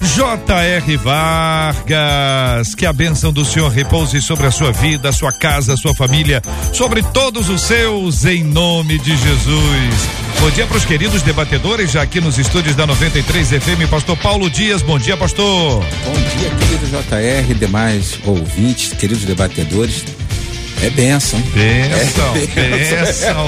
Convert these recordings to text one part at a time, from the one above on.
J.R. Vargas, que a bênção do Senhor repouse sobre a sua vida, a sua casa, a sua família, sobre todos os seus, em nome de Jesus. Bom dia para os queridos debatedores, já aqui nos estúdios da 93 FM, Pastor Paulo Dias. Bom dia, pastor. Bom dia, querido JR, demais ouvintes, queridos debatedores. É benção. Benção, é benção.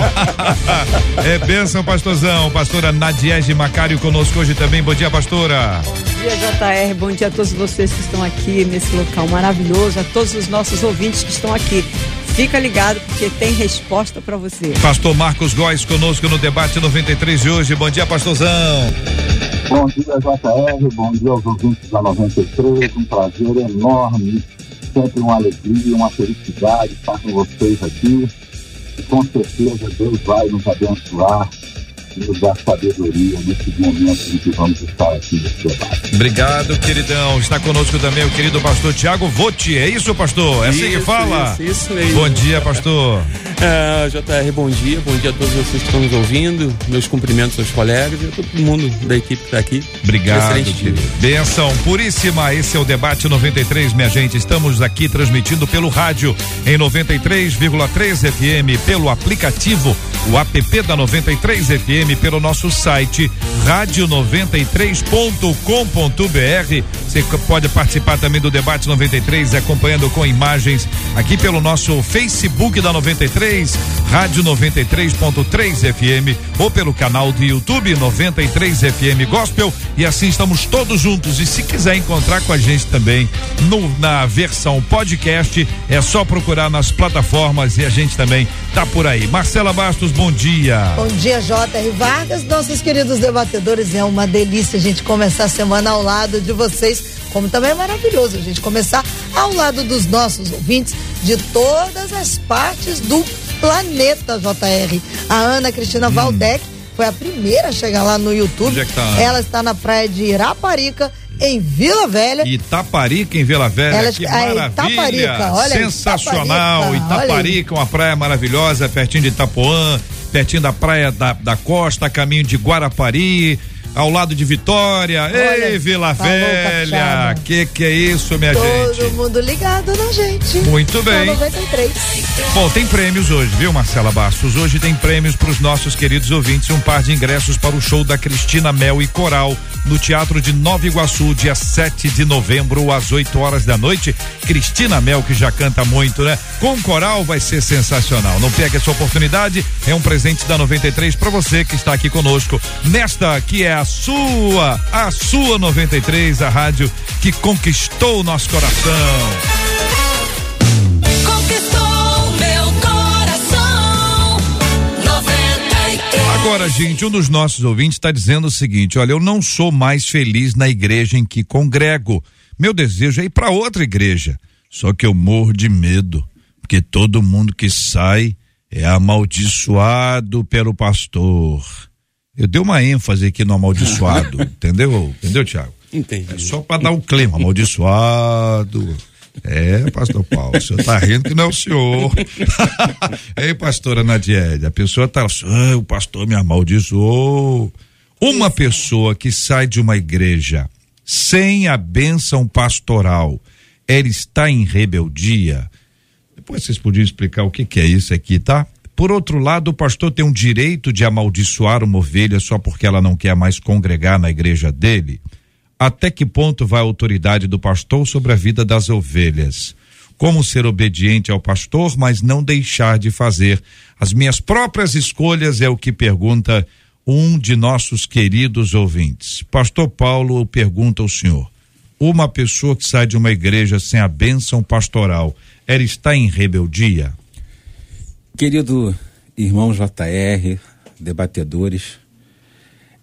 é benção, pastorzão. Pastora Nadiege Macário conosco hoje também. Bom dia, pastora. Bom dia, JR. Bom dia a todos vocês que estão aqui nesse local maravilhoso, a todos os nossos ouvintes que estão aqui. Fica ligado porque tem resposta para você. Pastor Marcos Góes conosco no debate 93 de hoje. Bom dia, pastorzão. Bom dia, JR. Bom dia aos ouvintes da 93. Um prazer enorme sempre uma alegria, uma felicidade estar com vocês aqui. E com certeza Deus vai nos abençoar nos dar sabedoria nesse momento em que vamos estar aqui nesse debate. Obrigado, queridão. Está conosco também o querido pastor Tiago Voti. É isso, pastor? É assim que fala? Isso, isso mesmo. Bom dia, pastor. É, JR, bom dia. Bom dia a todos vocês que estão nos ouvindo. Meus cumprimentos aos colegas e a todo mundo da equipe que está aqui. Obrigado. Excelente dia. Benção puríssima. Esse é o debate 93, minha gente. Estamos aqui transmitindo pelo rádio em 93,3 FM, pelo aplicativo, o app da 93 FM, pelo nosso site radio93.com.br. Você pode participar também do debate 93 acompanhando com imagens aqui pelo nosso Facebook da 93, Rádio 93.3 FM ou pelo canal do YouTube 93 FM Gospel e assim estamos todos juntos e se quiser encontrar com a gente também no, na versão podcast é só procurar nas plataformas e a gente também tá por aí. Marcela Bastos, bom dia. Bom dia, J.R. Vargas, nossos queridos debatedores. É uma delícia a gente começar a semana ao lado de vocês, como também é maravilhoso a gente começar ao lado dos nossos ouvintes de todas as partes do planeta, JR. A Ana Cristina Hum. Valdec foi a primeira a chegar lá no YouTube. É tá? Ela está na praia de Iraparica, em Vila Velha. Itaparica em Vila Velha, Ela- que a maravilha, Itaparica, olha, sensacional, Itaparica, olha Itaparica, uma praia maravilhosa, pertinho de Itapuã, pertinho da praia da, da costa, caminho de Guarapari, ao lado de Vitória, ei Vila falou, Velha, capixaba. que que é isso minha Todo gente? mundo ligado na gente. Muito bem. 93. Bom, tem prêmios hoje, viu, Marcela Bastos? Hoje tem prêmios para os nossos queridos ouvintes. Um par de ingressos para o show da Cristina Mel e Coral no Teatro de Nova Iguaçu, dia 7 de novembro, às 8 horas da noite. Cristina Mel, que já canta muito, né? Com coral vai ser sensacional. Não perca essa oportunidade. É um presente da 93 para você que está aqui conosco. Nesta que é a sua, a sua 93, a rádio que conquistou o nosso coração. Conquistou meu coração. 93. Agora, gente, um dos nossos ouvintes está dizendo o seguinte: olha, eu não sou mais feliz na igreja em que congrego. Meu desejo é ir para outra igreja. Só que eu morro de medo, porque todo mundo que sai é amaldiçoado pelo pastor. Eu dei uma ênfase aqui no amaldiçoado, entendeu? Entendeu, Tiago? Entendi. É só para dar o clima, amaldiçoado. É, pastor Paulo, o senhor tá rindo que não é o senhor. Ei, pastora Nadiede, a pessoa tá, ah, o pastor me amaldiçoou. Uma pessoa que sai de uma igreja sem a bênção pastoral, ela está em rebeldia. Depois vocês podiam explicar o que, que é isso aqui, tá? Por outro lado, o pastor tem um direito de amaldiçoar uma ovelha só porque ela não quer mais congregar na igreja dele? Até que ponto vai a autoridade do pastor sobre a vida das ovelhas? Como ser obediente ao pastor, mas não deixar de fazer as minhas próprias escolhas? É o que pergunta um de nossos queridos ouvintes. Pastor Paulo pergunta ao senhor: uma pessoa que sai de uma igreja sem a bênção pastoral, ela está em rebeldia? Querido irmão JR, debatedores,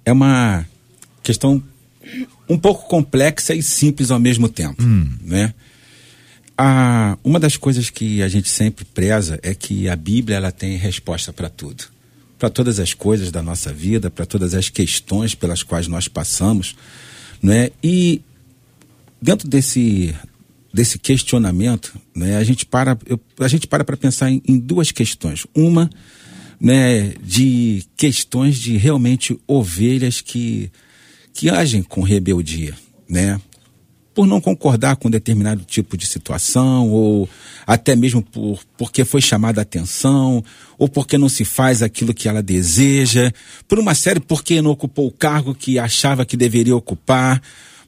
é uma questão um pouco complexa e simples ao mesmo tempo, né? a, uma das coisas que a gente sempre preza é que a Bíblia ela tem resposta para tudo. Para todas as coisas da nossa vida, para todas as questões pelas quais nós passamos. Né? E dentro desse, desse questionamento, né, a gente para eu, a gente para para pensar em, em duas questões. Uma né, de questões de realmente ovelhas que, que agem com rebeldia, né? Por não concordar com determinado tipo de situação, ou até mesmo por, porque foi chamada a atenção, ou porque não se faz aquilo que ela deseja, por uma série porque não ocupou o cargo que achava que deveria ocupar.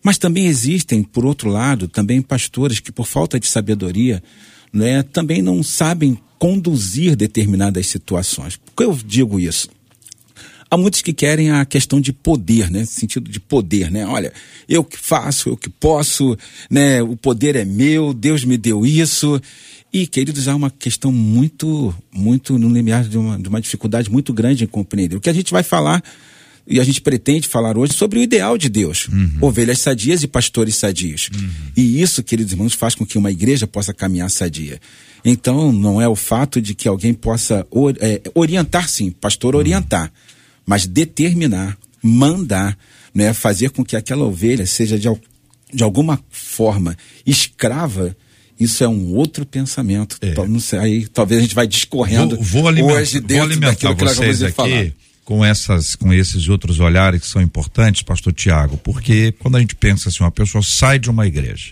Mas também existem, por outro lado, também pastores que, por falta de sabedoria, né, também não sabem conduzir determinadas situações. Por que eu digo isso? Há muitos que querem a questão de poder, né? Sentido de poder, né? Olha, eu que faço, eu que posso, né? O poder é meu, Deus me deu isso. E, queridos, há uma questão muito, muito no limiar de uma, de uma dificuldade muito grande em compreender. O que a gente vai falar e a gente pretende falar hoje sobre o ideal de Deus. Uhum. Ovelhas sadias e pastores sadios. Uhum. E isso, queridos irmãos, faz com que uma igreja possa caminhar sadia. Então, não é o fato de que alguém possa or, é, orientar, sim, pastor orientar, mas determinar, mandar, né, fazer com que aquela ovelha seja de, de alguma forma escrava isso é um outro pensamento. É. Não sei, aí talvez a gente vai discorrendo vou, vou alimentar, hoje dentro vou alimentar daquilo vocês que aqui falar. Com essas, com esses outros olhares que são importantes, Pastor Tiago, porque quando a gente pensa assim, uma pessoa sai de uma igreja,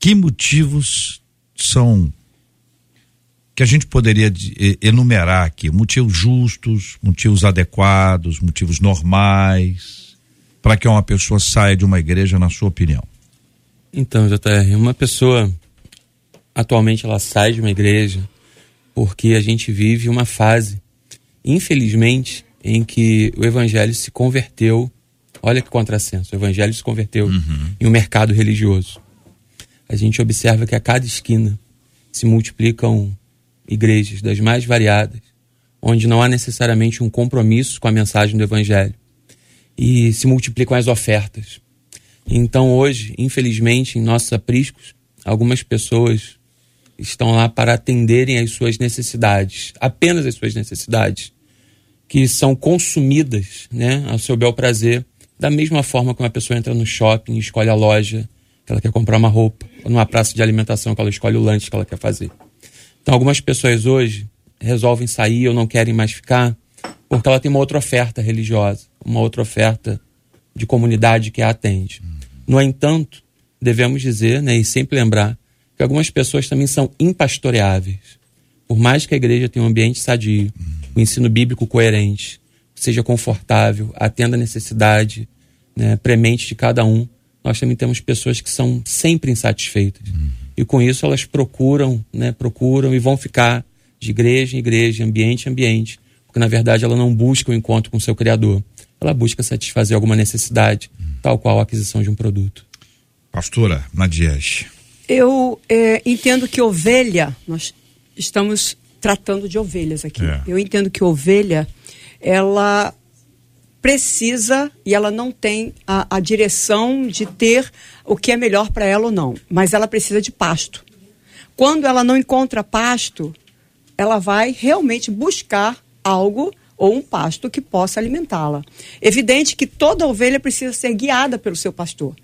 que motivos são que a gente poderia enumerar aqui motivos justos, motivos adequados, motivos normais, para que uma pessoa saia de uma igreja, na sua opinião? Então, JR, uma pessoa atualmente ela sai de uma igreja porque a gente vive uma fase, infelizmente, em que o evangelho se converteu. Olha que contrassenso, o evangelho se converteu uhum. em um mercado religioso. A gente observa que a cada esquina se multiplicam igrejas das mais variadas, onde não há necessariamente um compromisso com a mensagem do Evangelho. E se multiplicam as ofertas. Então, hoje, infelizmente, em nossos apriscos, algumas pessoas estão lá para atenderem às suas necessidades, apenas as suas necessidades, que são consumidas né, ao seu bel prazer, da mesma forma que uma pessoa entra no shopping escolhe a loja que ela quer comprar uma roupa, ou numa praça de alimentação que ela escolhe o lanche que ela quer fazer. Então, algumas pessoas hoje resolvem sair ou não querem mais ficar porque ela tem uma outra oferta religiosa, uma outra oferta de comunidade que a atende. No entanto, devemos dizer né, e sempre lembrar que algumas pessoas também são impastoreáveis. Por mais que a igreja tenha um ambiente sadio, um ensino bíblico coerente, seja confortável, atenda a necessidade né, premente de cada um, nós também temos pessoas que são sempre insatisfeitas e com isso elas procuram, né, procuram e vão ficar de igreja em igreja, ambiente em ambiente, porque na verdade ela não busca o encontro com o seu criador, ela busca satisfazer alguma necessidade, tal qual a aquisição de um produto. Pastora Nadiege. Eu é, entendo que ovelha, nós estamos tratando de ovelhas aqui. É. Eu entendo que ovelha, ela precisa e ela não tem a, a direção de ter o que é melhor para ela ou não, mas ela precisa de pasto. Quando ela não encontra pasto, ela vai realmente buscar algo ou um pasto que possa alimentá-la. Evidente que toda ovelha precisa ser guiada pelo seu pastor.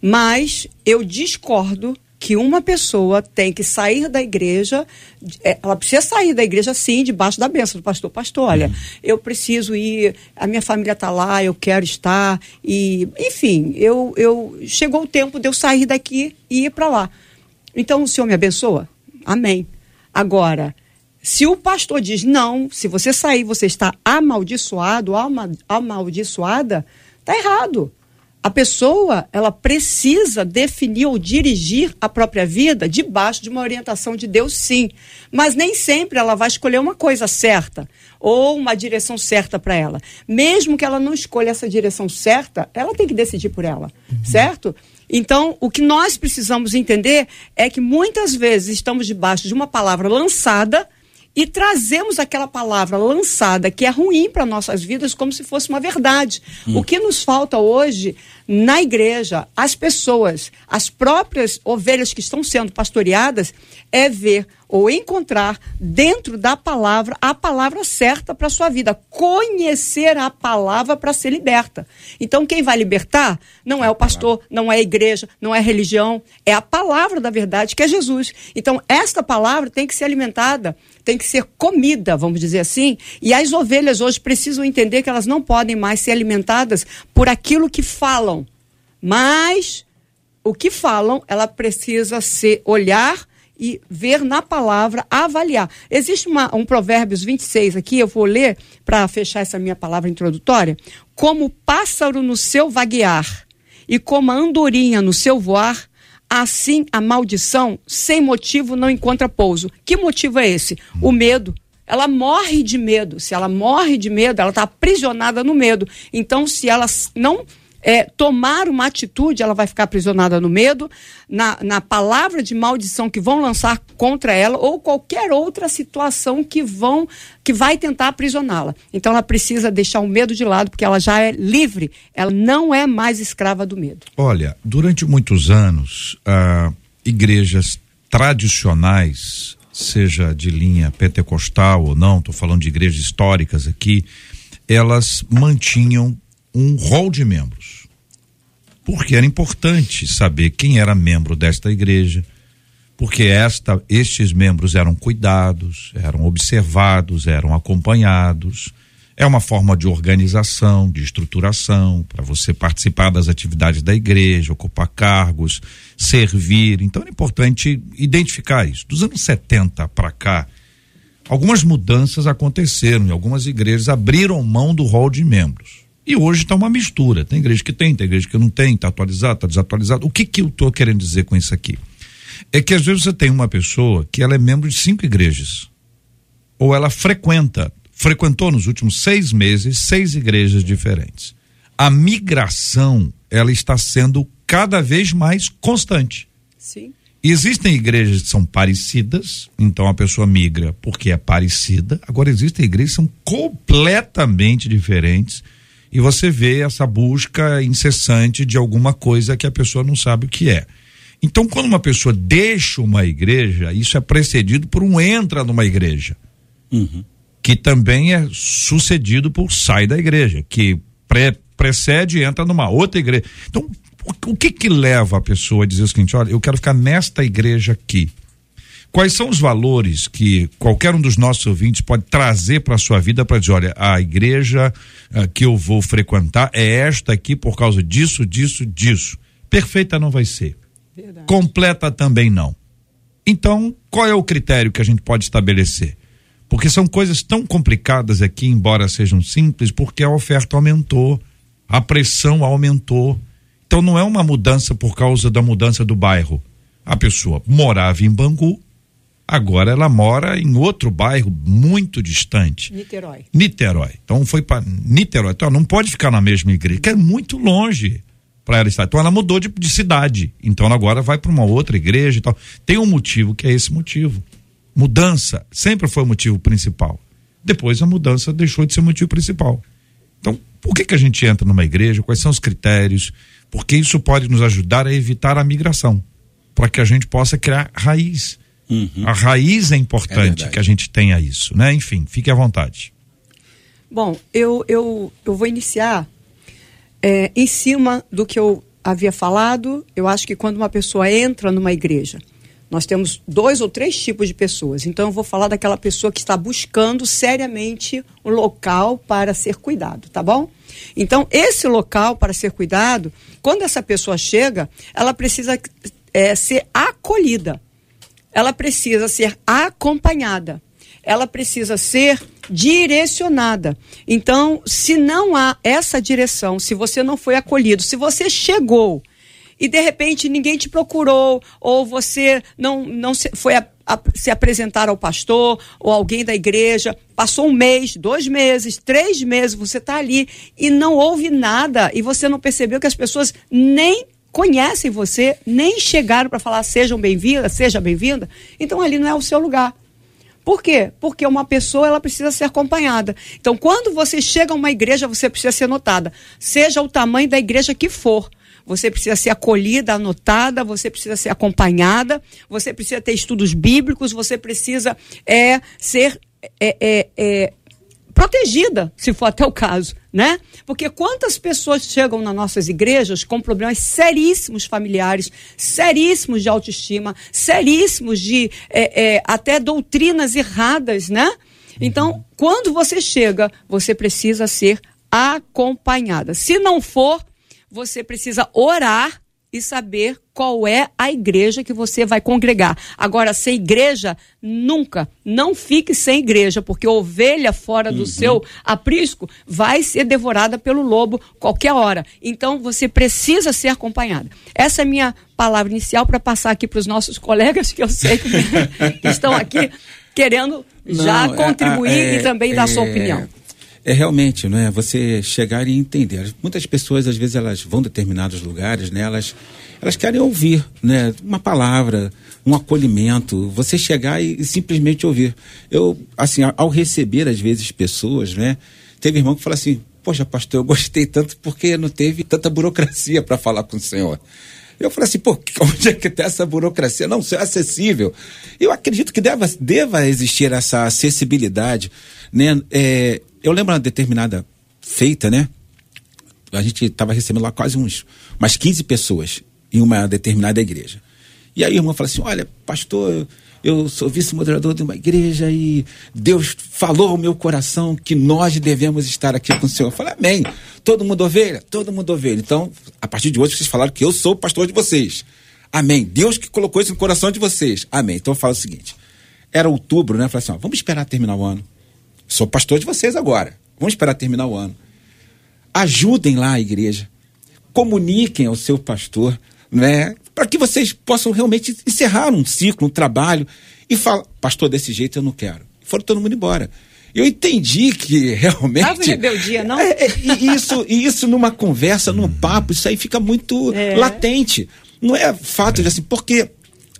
Mas eu discordo que uma pessoa tem que sair da igreja, é, ela precisa sair da igreja sim, debaixo da bênção do pastor. Pastor, olha, uhum. eu preciso ir, a minha família está lá, eu quero estar, e enfim, eu, eu chegou o tempo de eu sair daqui e ir para lá. Então o Senhor me abençoa? Amém. Agora, se o pastor diz não, se você sair, você está amaldiçoado, amaldiçoada, está errado. A pessoa, ela precisa definir ou dirigir a própria vida debaixo de uma orientação de Deus, sim. Mas nem sempre ela vai escolher uma coisa certa ou uma direção certa para ela. Mesmo que ela não escolha essa direção certa, ela tem que decidir por ela, uhum. certo? Então, o que nós precisamos entender é que muitas vezes estamos debaixo de uma palavra lançada e trazemos aquela palavra lançada que é ruim para nossas vidas como se fosse uma verdade. Hum. O que nos falta hoje na igreja, as pessoas, as próprias ovelhas que estão sendo pastoreadas, é ver ou encontrar dentro da palavra a palavra certa para a sua vida. Conhecer a palavra para ser liberta. Então, quem vai libertar não é o pastor, não é a igreja, não é a religião, é a palavra da verdade que é Jesus. Então, esta palavra tem que ser alimentada, tem que ser comida, vamos dizer assim. E as ovelhas hoje precisam entender que elas não podem mais ser alimentadas por aquilo que falam, mas o que falam, ela precisa ser olhar e ver na palavra, avaliar. Existe uma, um Provérbios 26 aqui, eu vou ler para fechar essa minha palavra introdutória. Como pássaro no seu vaguear e como a andorinha no seu voar, assim a maldição sem motivo não encontra pouso. Que motivo é esse? O medo. Ela morre de medo. Se ela morre de medo, ela está aprisionada no medo. Então, se ela não é, tomar uma atitude, ela vai ficar aprisionada no medo, na, na palavra de maldição que vão lançar contra ela ou qualquer outra situação que vão que vai tentar aprisioná-la. Então ela precisa deixar o medo de lado porque ela já é livre, ela não é mais escrava do medo. Olha, durante muitos anos, ah, igrejas tradicionais, seja de linha pentecostal ou não, estou falando de igrejas históricas aqui, elas mantinham um rol de membros. Porque era importante saber quem era membro desta igreja, porque esta, estes membros eram cuidados, eram observados, eram acompanhados. É uma forma de organização, de estruturação, para você participar das atividades da igreja, ocupar cargos, servir. Então é importante identificar isso. Dos anos 70 para cá, algumas mudanças aconteceram e algumas igrejas abriram mão do rol de membros. E hoje está uma mistura. Tem igreja que tem, tem igreja que não tem, está atualizado, está desatualizado. O que, que eu estou querendo dizer com isso aqui? É que às vezes você tem uma pessoa que ela é membro de cinco igrejas. Ou ela frequenta, frequentou nos últimos seis meses seis igrejas diferentes. A migração, ela está sendo cada vez mais constante. Sim. Existem igrejas que são parecidas, então a pessoa migra porque é parecida. Agora existem igrejas que são completamente diferentes e você vê essa busca incessante de alguma coisa que a pessoa não sabe o que é. Então, quando uma pessoa deixa uma igreja, isso é precedido por um entra numa igreja, Uhum. que também é sucedido por sai da igreja, que pre precede e entra numa outra igreja. Então, o, que que leva a pessoa a dizer o seguinte: olha, eu quero ficar nesta igreja aqui? Quais são os valores que qualquer um dos nossos ouvintes pode trazer para a sua vida para dizer, olha, a igreja ah, que eu vou frequentar é esta aqui por causa disso, disso, disso. Perfeita não vai ser. Verdade. Completa também não. Então, qual é o critério que a gente pode estabelecer? Porque são coisas tão complicadas aqui, embora sejam simples, porque a oferta aumentou, a pressão aumentou. Então não é uma mudança por causa da mudança do bairro. A pessoa morava em Bangu, agora ela mora em outro bairro muito distante. Niterói. Niterói. Então foi para Niterói. Então ela não pode ficar na mesma igreja, que é muito longe para ela estar. Então ela mudou de, de cidade. Então ela agora vai para uma outra igreja e tal. Tem um motivo que é esse motivo. Mudança sempre foi o motivo principal. Depois a mudança deixou de ser o motivo principal. Então, por que que a gente entra numa igreja? Quais são os critérios? Porque isso pode nos ajudar a evitar a migração, para que a gente possa criar raiz. Uhum. A raiz é É importante verdade. que a gente tenha isso, né? Enfim, fique à vontade. Bom, eu, eu, eu vou iniciar é, em cima do que eu havia falado. Eu acho que quando uma pessoa entra numa igreja, nós temos dois ou três tipos de pessoas. Então, eu vou falar daquela pessoa que está buscando seriamente um local para ser cuidado, tá bom? Então, esse local para ser cuidado, quando essa pessoa chega, ela precisa é, ser acolhida ela precisa ser acompanhada, ela precisa ser direcionada. Então, se não há essa direção, se você não foi acolhido, se você chegou e de repente ninguém te procurou, ou você não, não se, foi a, a- se apresentar ao pastor ou alguém da igreja, passou um mês, dois meses, três meses, você está ali e não houve nada, e você não percebeu que as pessoas nem conhecem você, nem chegaram para falar sejam bem-vindas, seja bem-vinda, então ali não é o seu lugar. Por quê? Porque uma pessoa ela precisa ser acompanhada. Então, quando você chega a uma igreja, você precisa ser notada, seja o tamanho da igreja que for. Você precisa ser acolhida, anotada, você precisa ser acompanhada, você precisa ter estudos bíblicos, você precisa é, ser é, é, é, protegida, se for até o caso, né? Porque quantas pessoas chegam nas nossas igrejas com problemas seríssimos familiares, seríssimos de autoestima, seríssimos de é, é, até doutrinas erradas, né? Então, quando você chega, você precisa ser acompanhada. Se não for, você precisa orar e saber qual é a igreja que você vai congregar. Agora, sem igreja, nunca, não fique sem igreja, porque ovelha fora do seu aprisco vai ser devorada pelo lobo qualquer hora. Então, você precisa ser acompanhada. Essa é a minha palavra inicial para passar aqui para os nossos colegas, que eu sei que, que estão aqui querendo já Não, é- contribuir é- e também dar sua é- opinião. É realmente, não é? Você chegar e entender. Muitas pessoas, às vezes, elas vão a determinados lugares, né? Elas, elas querem ouvir, né? Uma palavra, um acolhimento. Você chegar e, e simplesmente ouvir. Eu, assim, ao receber, às vezes, pessoas, né? Teve irmão que fala assim, poxa, pastor, eu gostei tanto porque não teve tanta burocracia para falar com o senhor. Eu falei assim, pô, onde é que tem essa burocracia? Não, isso é acessível. Eu acredito que deva, deva existir essa acessibilidade, né? É, eu lembro uma determinada feita, né? A gente estava recebendo lá quase uns, umas 15 pessoas em uma determinada igreja. E aí a irmã fala assim, olha, pastor, eu sou vice-moderador de uma igreja e Deus falou ao meu coração que nós devemos estar aqui com o Senhor. Eu falei, amém. Todo mundo ovelha? Todo mundo ovelha. Então, a partir de hoje, vocês falaram que eu sou o pastor de vocês. Amém. Deus que colocou isso no coração de vocês. Amém. Então eu falo o seguinte: era outubro, né? Eu falei assim: ó, vamos esperar terminar o ano. Sou pastor de vocês agora. Vamos esperar terminar o ano. Ajudem lá a igreja. Comuniquem ao seu pastor, né? Para que vocês possam realmente encerrar um ciclo, um trabalho e falar, pastor, desse jeito eu não quero. Foram todo mundo embora. Eu entendi que realmente. Tava em rebeldia, não? É, é, e isso, e isso numa conversa, num papo, isso aí fica muito É. latente. Não é fato de assim, porque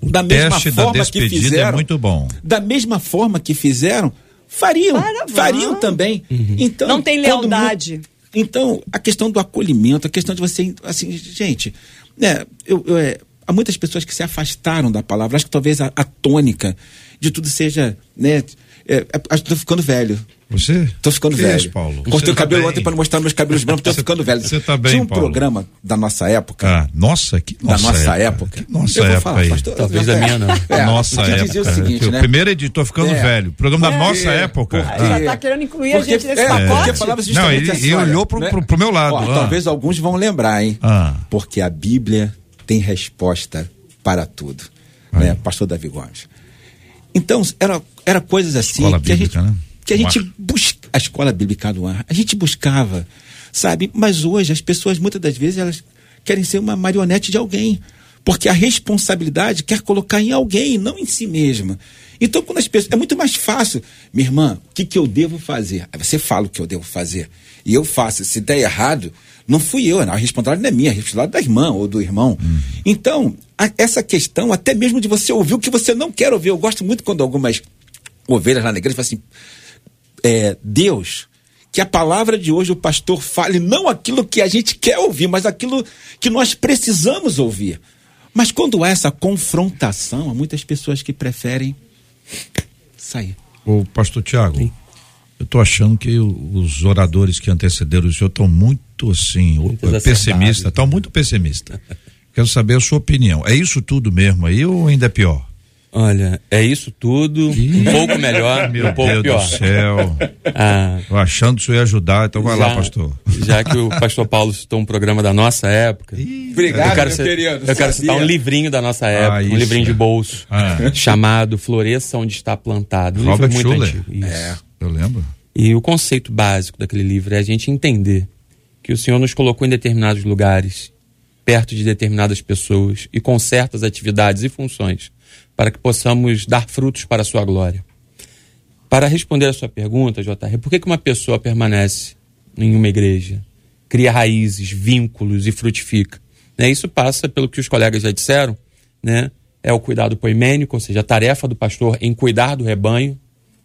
da mesma teste da forma que é fizeram. muito bom. Da mesma forma que fizeram, fariam. Para, fariam também. Então, Não tem todo mundo- lealdade. então, a questão do acolhimento, a questão de você, assim, gente, né, eu, eu, é, há muitas pessoas que se afastaram da palavra. Acho que talvez a, a tônica de tudo seja, né, é, é, acho que tô ficando velho. Você? Tô ficando Que velho. isso, Paulo? Cortei Você o cabelo tá ontem para mostrar meus cabelos brancos, tô Você- ficando velho. você tá bem, Tinha um Paulo? programa da nossa época. Ah, nossa, que da nossa, nossa época. Que nossa Eu vou época falar, aí. pastor, Talvez da minha não. É, nossa que época. dizia o seguinte, o né? primeiro editor ficando É. velho. Programa da É. nossa É, época. porque- Ah. Já tá querendo incluir a Porque- gente nesse é, pacote? Não, ele- assim, ele olhou pro- né? pro- pro meu lado, Ó, ah. Talvez alguns vão lembrar, hein? Ah. Porque a Bíblia tem resposta para tudo. Né? Pastor Davi Gomes. Então, era, era coisas assim Escola que a gente, bíblica, né? Que a gente busca. A escola bíblica no ar. A gente buscava, sabe? Mas hoje as pessoas, muitas das vezes, elas querem ser uma marionete de alguém. Porque a responsabilidade quer colocar em alguém, não em si mesma. Então, quando as pessoas. É muito mais fácil. Minha irmã, o que, que eu devo fazer? Aí você fala o que eu devo fazer. E eu faço. Se der errado, não fui eu. A responsabilidade não é minha, a responsabilidade da irmã ou do irmão. Então, a- essa questão, até mesmo de você ouvir o que você não quer ouvir. Eu gosto muito quando algumas ovelhas lá na igreja falam assim: é, Deus, que a palavra de hoje o pastor fale não aquilo que a gente quer ouvir, mas aquilo que nós precisamos ouvir. Mas quando há essa confrontação, há muitas pessoas que preferem sair. Ô, pastor Tiago, eu tô achando que o- os oradores que antecederam o senhor estão muito assim, o- exacerbados. estão muito pessimistas. Quero saber a sua opinião. É isso tudo mesmo aí ou ainda é pior? Olha, é isso tudo, um pouco melhor, Meu um pouco Deus pior. do céu. Ah, Tô achando que o senhor ia ajudar, então vai lá, pastor. Já que o pastor Paulo citou um programa da nossa época. Obrigado, eu quero, meu ci- querido, eu quero citar um livrinho da nossa época, isso. um livrinho de bolso, Ah. chamado Floresça Onde Está Plantado. Um Robert livro muito Schuller. antigo. Isso. É. Eu lembro. E o conceito básico daquele livro é a gente entender que o Senhor nos colocou em determinados lugares, perto de determinadas pessoas e com certas atividades e funções, para que possamos dar frutos para a sua glória. Para responder a sua pergunta, JR, por que, uma pessoa permanece em uma igreja, cria raízes, vínculos e frutifica? Né? Isso passa pelo que os colegas já disseram, né? é o cuidado poimênico, ou seja, a tarefa do pastor em cuidar do rebanho,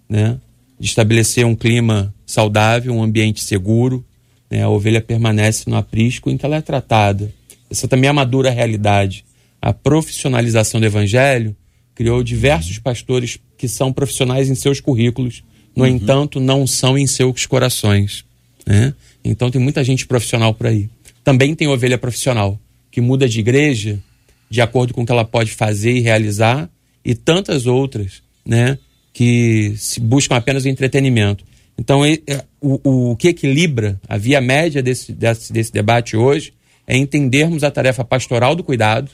né? De estabelecer um clima saudável, um ambiente seguro, né? A ovelha permanece no aprisco em que ela é tratada. Essa também é uma dura realidade. A profissionalização do evangelho criou diversos pastores que são profissionais em seus currículos, no entanto, não são em seus corações. Né? Então tem muita gente profissional por aí. Também tem ovelha profissional, que muda de igreja de acordo com o que ela pode fazer e realizar, e tantas outras, né, que se buscam apenas o entretenimento. Então, é, o, o que equilibra a via média desse, desse, desse debate hoje é entendermos a tarefa pastoral do cuidado,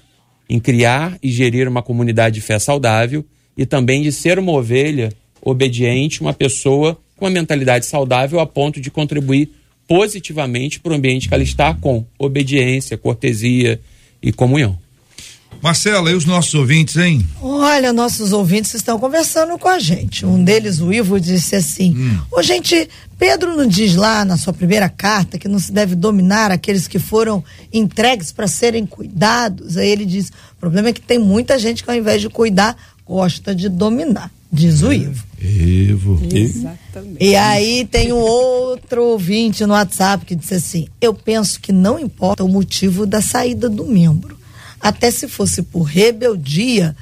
em criar e gerir uma comunidade de fé saudável e também de ser uma ovelha obediente, uma pessoa com uma mentalidade saudável a ponto de contribuir positivamente para o ambiente que ela está com obediência, cortesia e comunhão. Marcela, e os nossos ouvintes, hein? Olha, nossos ouvintes estão conversando com a gente. Um deles, o Ivo, disse assim: Ô, gente, Pedro não diz lá na sua primeira carta que não se deve dominar aqueles que foram entregues para serem cuidados. Aí ele diz: o problema é que tem muita gente que, ao invés de cuidar, gosta de dominar, diz o Ivo. Evo. Exatamente. E aí tem um outro ouvinte no WhatsApp que disse assim: Eu penso que não importa o motivo da saída do membro. Até se fosse por rebeldia,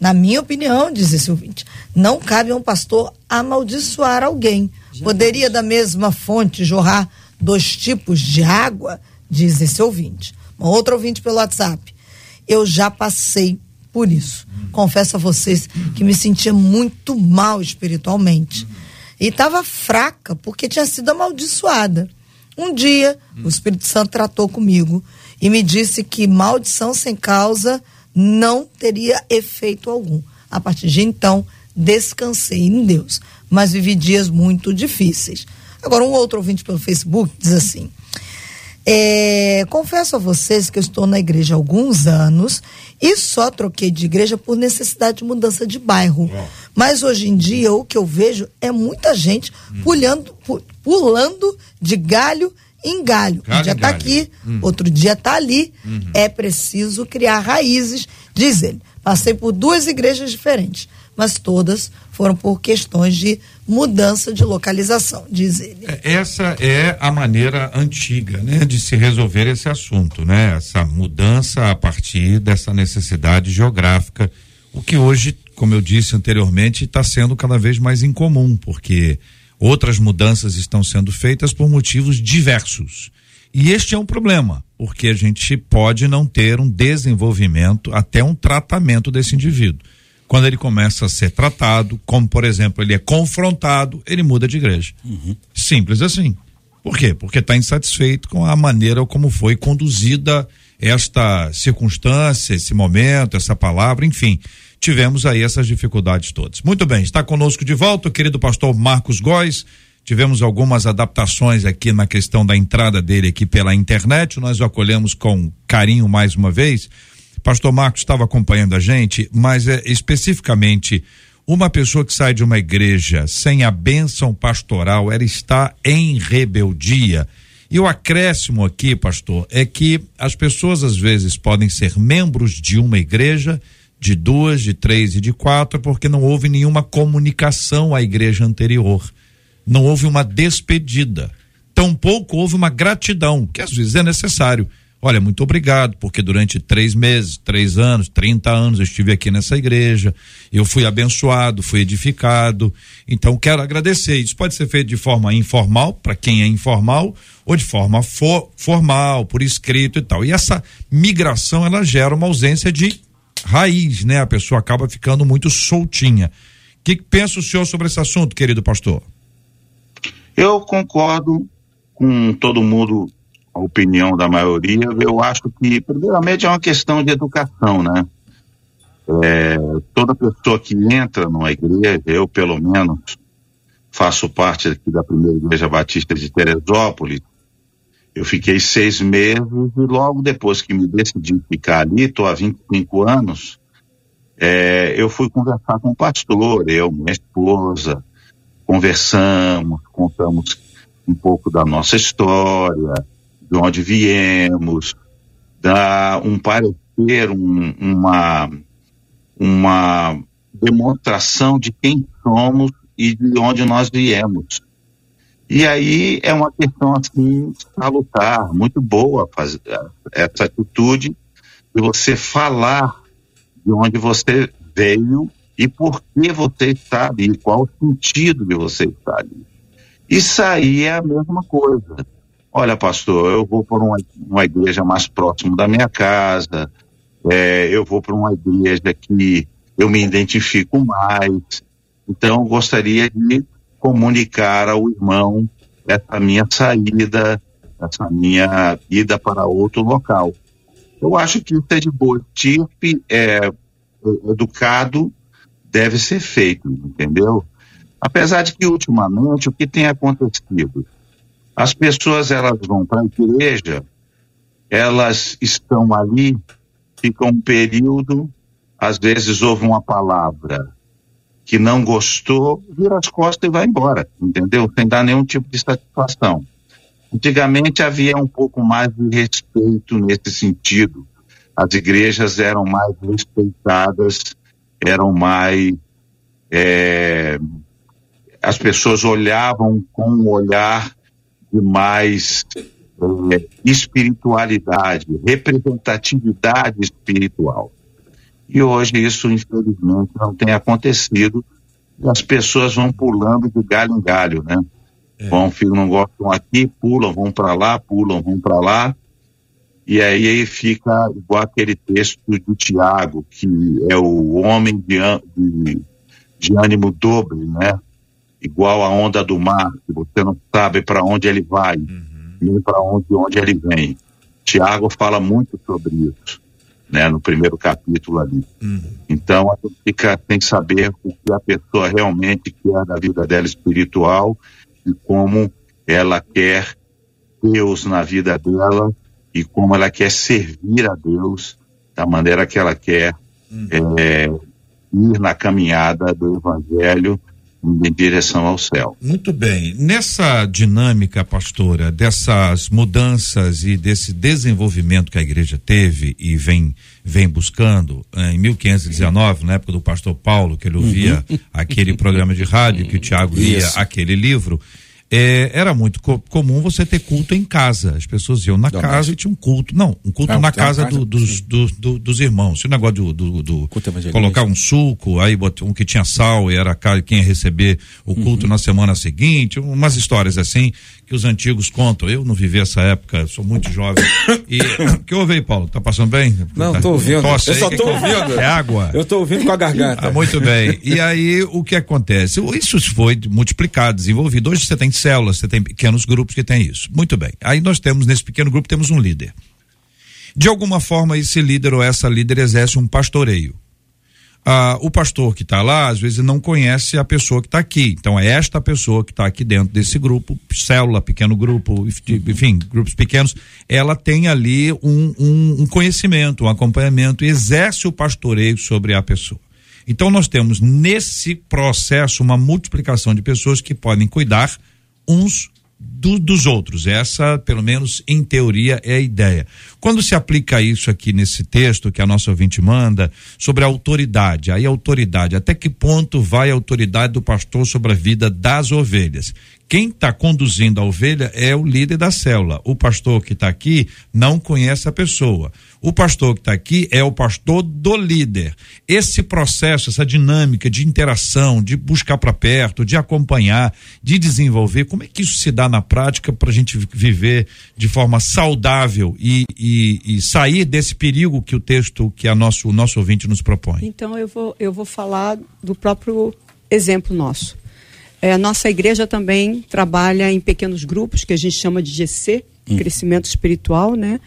na minha opinião, diz esse ouvinte, não cabe a um pastor amaldiçoar alguém. Poderia da mesma fonte jorrar dois tipos de água, diz esse ouvinte. Uma outra ouvinte pelo WhatsApp. Eu já passei por isso. Confesso a vocês que me sentia muito mal espiritualmente. E estava fraca porque tinha sido amaldiçoada. Um dia, o Espírito Santo tratou comigo e me disse que maldição sem causa não teria efeito algum. A partir de então, descansei em Deus, mas vivi dias muito difíceis. Agora, um outro ouvinte pelo Facebook diz assim: é, confesso a vocês que eu estou na igreja há alguns anos e só troquei de igreja por necessidade de mudança de bairro. Mas hoje em dia o que eu vejo é muita gente pulando, pu- pulando de galho em galho. Galho um dia está aqui, outro dia está ali. É preciso criar raízes, diz ele. Passei por duas igrejas diferentes, mas todas foram por questões de mudança de localização, diz ele. É, Essa é a maneira antiga, né, de se resolver esse assunto, né? Essa mudança a partir dessa necessidade geográfica, o que hoje, como eu disse anteriormente, está sendo cada vez mais incomum, porque outras mudanças estão sendo feitas por motivos diversos. E este é um problema, porque a gente pode não ter um desenvolvimento, até um tratamento desse indivíduo. Quando ele começa a ser tratado, como por exemplo, ele é confrontado, ele muda de igreja. Simples assim. Por quê? Porque está insatisfeito com a maneira como foi conduzida esta circunstância, esse momento, essa palavra, enfim. Tivemos aí essas dificuldades todas. Muito bem, está conosco de volta o querido pastor Marcos Góes. Tivemos algumas adaptações aqui na questão da entrada dele aqui pela internet. Nós o acolhemos com carinho mais uma vez. Pastor Marcos estava acompanhando a gente, mas é especificamente uma pessoa que sai de uma igreja sem a bênção pastoral, ela está em rebeldia. E o acréscimo aqui, pastor, é que as pessoas às vezes podem ser membros de uma igreja, de duas, de três e de quatro, porque não houve nenhuma comunicação à igreja anterior. Não houve uma despedida. Tampouco houve uma gratidão, que às vezes é necessário. Olha, muito obrigado, porque durante três meses, três anos, 30 anos eu estive aqui nessa igreja, eu fui abençoado, fui edificado. Então quero agradecer. Isso pode ser feito de forma informal, para quem é informal, ou de forma for- formal, por escrito e tal. E essa migração, ela gera uma ausência de raiz, né? A pessoa acaba ficando muito soltinha. O que, que pensa o senhor sobre esse assunto, querido pastor? Eu concordo com todo mundo, a opinião da maioria. Eu acho que, primeiramente, é uma questão de educação, né? É, toda pessoa que entra numa igreja, eu pelo menos faço parte aqui da primeira igreja batista de Teresópolis. Eu fiquei seis meses e logo depois que me decidi ficar ali, estou há 25 anos, é, eu fui conversar com o pastor, eu, minha esposa, conversamos, contamos um pouco da nossa história, de onde viemos, dá um parecer, um, uma, uma demonstração de quem somos e de onde nós viemos. E aí é uma questão assim salutar, muito boa fazer essa atitude de você falar de onde você veio e por que você está ali, qual o sentido de você estar ali. Isso aí é a mesma coisa. Olha, pastor, eu vou para uma, uma igreja mais próxima da minha casa, é, eu vou para uma igreja que eu me identifico mais. Então, gostaria de comunicar ao irmão essa minha saída, essa minha ida para outro local. Eu acho que isso é de boa estirpe, é, é educado, deve ser feito, entendeu? Apesar de que ultimamente o que tem acontecido? As pessoas elas vão para a igreja, elas estão ali, ficam um período, às vezes ouvem uma palavra que não gostou, vira as costas e vai embora, entendeu? Sem dar nenhum tipo de satisfação. Antigamente havia um pouco mais de respeito nesse sentido. As igrejas eram mais respeitadas, eram mais. É, as pessoas olhavam com um olhar de mais é, espiritualidade, representatividade espiritual. E hoje isso, infelizmente, não tem acontecido. As pessoas vão pulando de galho em galho, né? É. Vão, não gostam aqui, pulam, vão para lá, pulam, vão para lá. E aí, aí fica igual aquele texto de Tiago, que é o homem de, de, de ânimo dobre, né? Igual a onda do mar, que você não sabe para onde ele vai, uhum. nem para onde, onde ele vem. Tiago fala muito sobre isso né, no primeiro capítulo ali. Uhum. Então a gente fica sem saber o que a pessoa realmente quer da vida dela espiritual e como ela quer Deus na vida dela e como ela quer servir a Deus da maneira que ela quer uhum. é, ir na caminhada do Evangelho em direção ao céu. Muito bem. Nessa dinâmica, pastora, dessas mudanças e desse desenvolvimento que a igreja teve e vem, vem buscando, eh, em 1519, na época do pastor Paulo, que ele ouvia uhum. aquele programa de rádio, que o Tiago lia aquele livro, é, era muito co comum você ter culto em casa. As pessoas iam na casa e tinha um culto. Não, um culto na casa, casa do, dos, do, do, dos irmãos. Se o negócio do, do, colocar um suco, aí um que tinha sal e era quem ia receber o culto uhum. na semana seguinte, umas histórias assim que os antigos contam. Eu não vivi essa época, sou muito jovem. E que houve aí, Paulo? Tá passando bem? Não, tá, tô ouvindo. Tosse eu só tô ouvindo. É água. Eu tô ouvindo com a garganta. Ah, muito bem. E aí o que acontece? Isso foi multiplicado, desenvolvido. Hoje você tem células, você tem pequenos grupos que tem isso. Muito bem. Aí nós temos nesse pequeno grupo temos um líder. De alguma forma esse líder ou essa líder exerce um pastoreio ah, o pastor que está lá, às vezes não conhece a pessoa que está aqui. Então é esta pessoa que está aqui dentro desse grupo, célula, pequeno grupo, enfim, grupos pequenos, ela tem ali um, um, um conhecimento, um acompanhamento, exerce o pastoreio sobre a pessoa. Então nós temos nesse processo uma multiplicação de pessoas que podem cuidar uns do, dos outros. Essa, pelo menos em teoria, é a ideia. Quando se aplica isso aqui nesse texto que a nossa ouvinte manda, sobre a autoridade, aí a autoridade, até que ponto vai a autoridade do pastor sobre a vida das ovelhas? Quem está conduzindo a ovelha é o líder da célula. O pastor que está aqui não conhece a pessoa. O pastor que está aqui é o pastor do líder. Esse processo, essa dinâmica de interação, de buscar para perto, de acompanhar, de desenvolver, como é que isso se dá na prática para a gente viver de forma saudável e, e, e, sair desse perigo que o texto, que a nosso, o nosso ouvinte nos propõe? Então eu vou, eu vou falar do próprio exemplo nosso. É, a nossa igreja também trabalha em pequenos grupos que a gente chama de GC, hum. crescimento espiritual, né?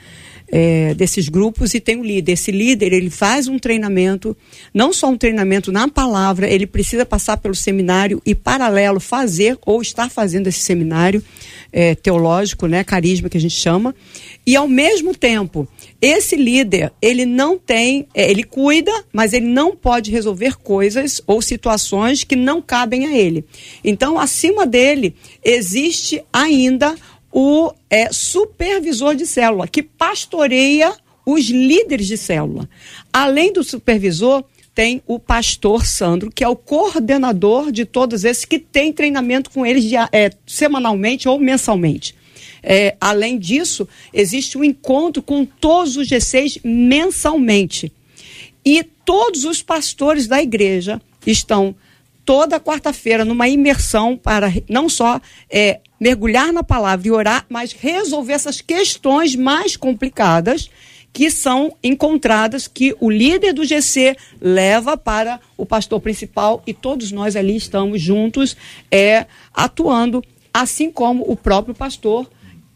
É, desses grupos e tem um líder. Esse líder ele faz um treinamento, não só um treinamento na palavra, ele precisa passar pelo seminário e paralelo fazer ou estar fazendo esse seminário é, teológico, né, carisma que a gente chama, e ao mesmo tempo esse líder, ele não tem, é, ele cuida, mas ele não pode resolver coisas ou situações que não cabem a ele. Então, acima dele, existe ainda o é, supervisor de célula, que pastoreia os líderes de célula. Além do supervisor, tem o pastor Sandro, que é o coordenador de todos esses, que tem treinamento com eles dia- é, semanalmente ou mensalmente. É, além disso, existe um encontro com todos os G6 mensalmente. E todos os pastores da igreja estão toda quarta-feira numa imersão para não só é, mergulhar na palavra e orar, mas resolver essas questões mais complicadas que são encontradas que o líder do GC leva para o pastor principal e todos nós ali estamos juntos é, atuando, assim como o próprio pastor,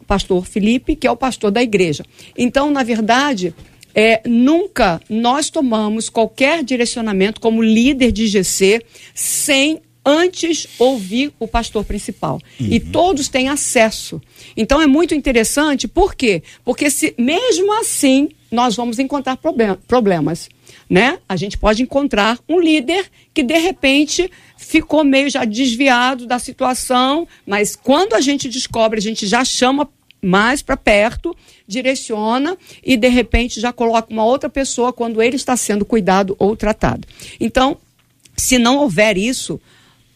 pastor Felipe, que é o pastor da igreja. Então, na verdade, é, nunca nós tomamos qualquer direcionamento como líder de GC sem antes ouvir o pastor principal. E todos têm acesso. Então é muito interessante, por quê? Porque se mesmo assim nós vamos encontrar problem- problemas, né? A gente pode encontrar um líder que de repente ficou meio já desviado da situação, mas quando a gente descobre, a gente já chama mais para perto, direciona e de repente já coloca uma outra pessoa quando ele está sendo cuidado ou tratado. Então, se não houver isso,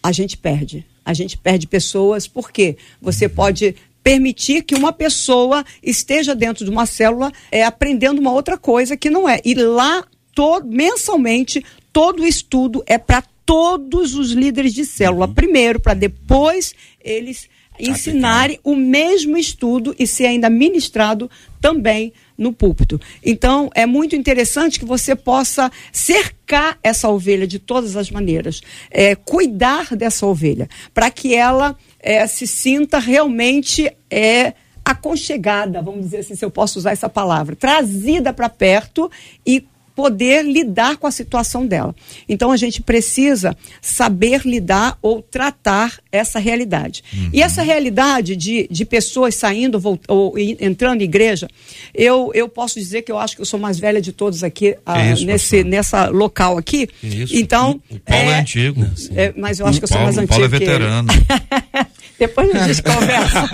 a gente perde. A gente perde pessoas, porque você pode permitir que uma pessoa esteja dentro de uma célula é, aprendendo uma outra coisa que não é. E lá, to- mensalmente, todo o estudo é para todos os líderes de célula. Primeiro, para depois eles ensinarem o mesmo estudo e ser ainda ministrado também no púlpito. Então, é muito interessante que você possa cercar essa ovelha de todas as maneiras, é, cuidar dessa ovelha, para que ela é, se sinta realmente é, aconchegada, vamos dizer assim, se eu posso usar essa palavra, trazida para perto e poder lidar com a situação dela. Então a gente precisa saber lidar ou tratar essa realidade. E essa realidade de, de pessoas saindo volt- ou entrando em igreja, eu, eu posso dizer que eu acho que eu sou mais velha de todos aqui ah, isso, nesse pastor? nessa local aqui. Então, O Paulo é, antigo. é, mas eu acho que eu sou Paulo, mais o Paulo é veterano. Depois a gente conversa.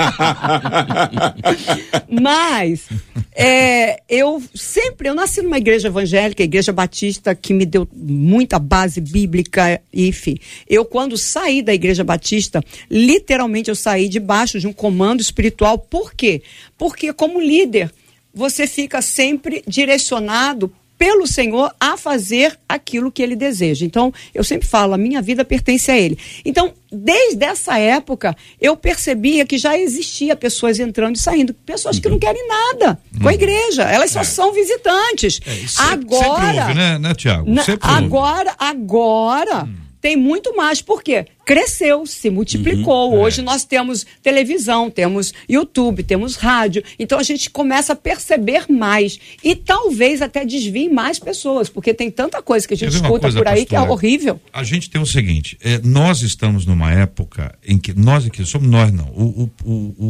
Mas é, eu sempre, eu nasci numa igreja evangélica, igreja batista, que me deu muita base bíblica, enfim. Eu, quando saí da igreja batista, literalmente eu saí debaixo de um comando espiritual. Por quê? Porque como líder, você fica sempre direcionado pelo Senhor a fazer aquilo que ele deseja. Então, eu sempre falo, a minha vida pertence a ele. Então, desde essa época, eu percebia que já existia pessoas entrando e saindo, pessoas que não querem nada com a igreja, elas só são visitantes. agora, Sempre houve, né, né Tiago? agora, agora tem muito mais. Por quê? Cresceu, se multiplicou. Uhum. Hoje nós temos televisão, temos YouTube, temos rádio. Então a gente começa a perceber mais. E talvez até desvie mais pessoas, porque tem tanta coisa que a gente escuta coisa, por aí que é pastora? horrível. A gente tem o seguinte: é, nós estamos numa época em que nós aqui, somos nós não, o, o- o-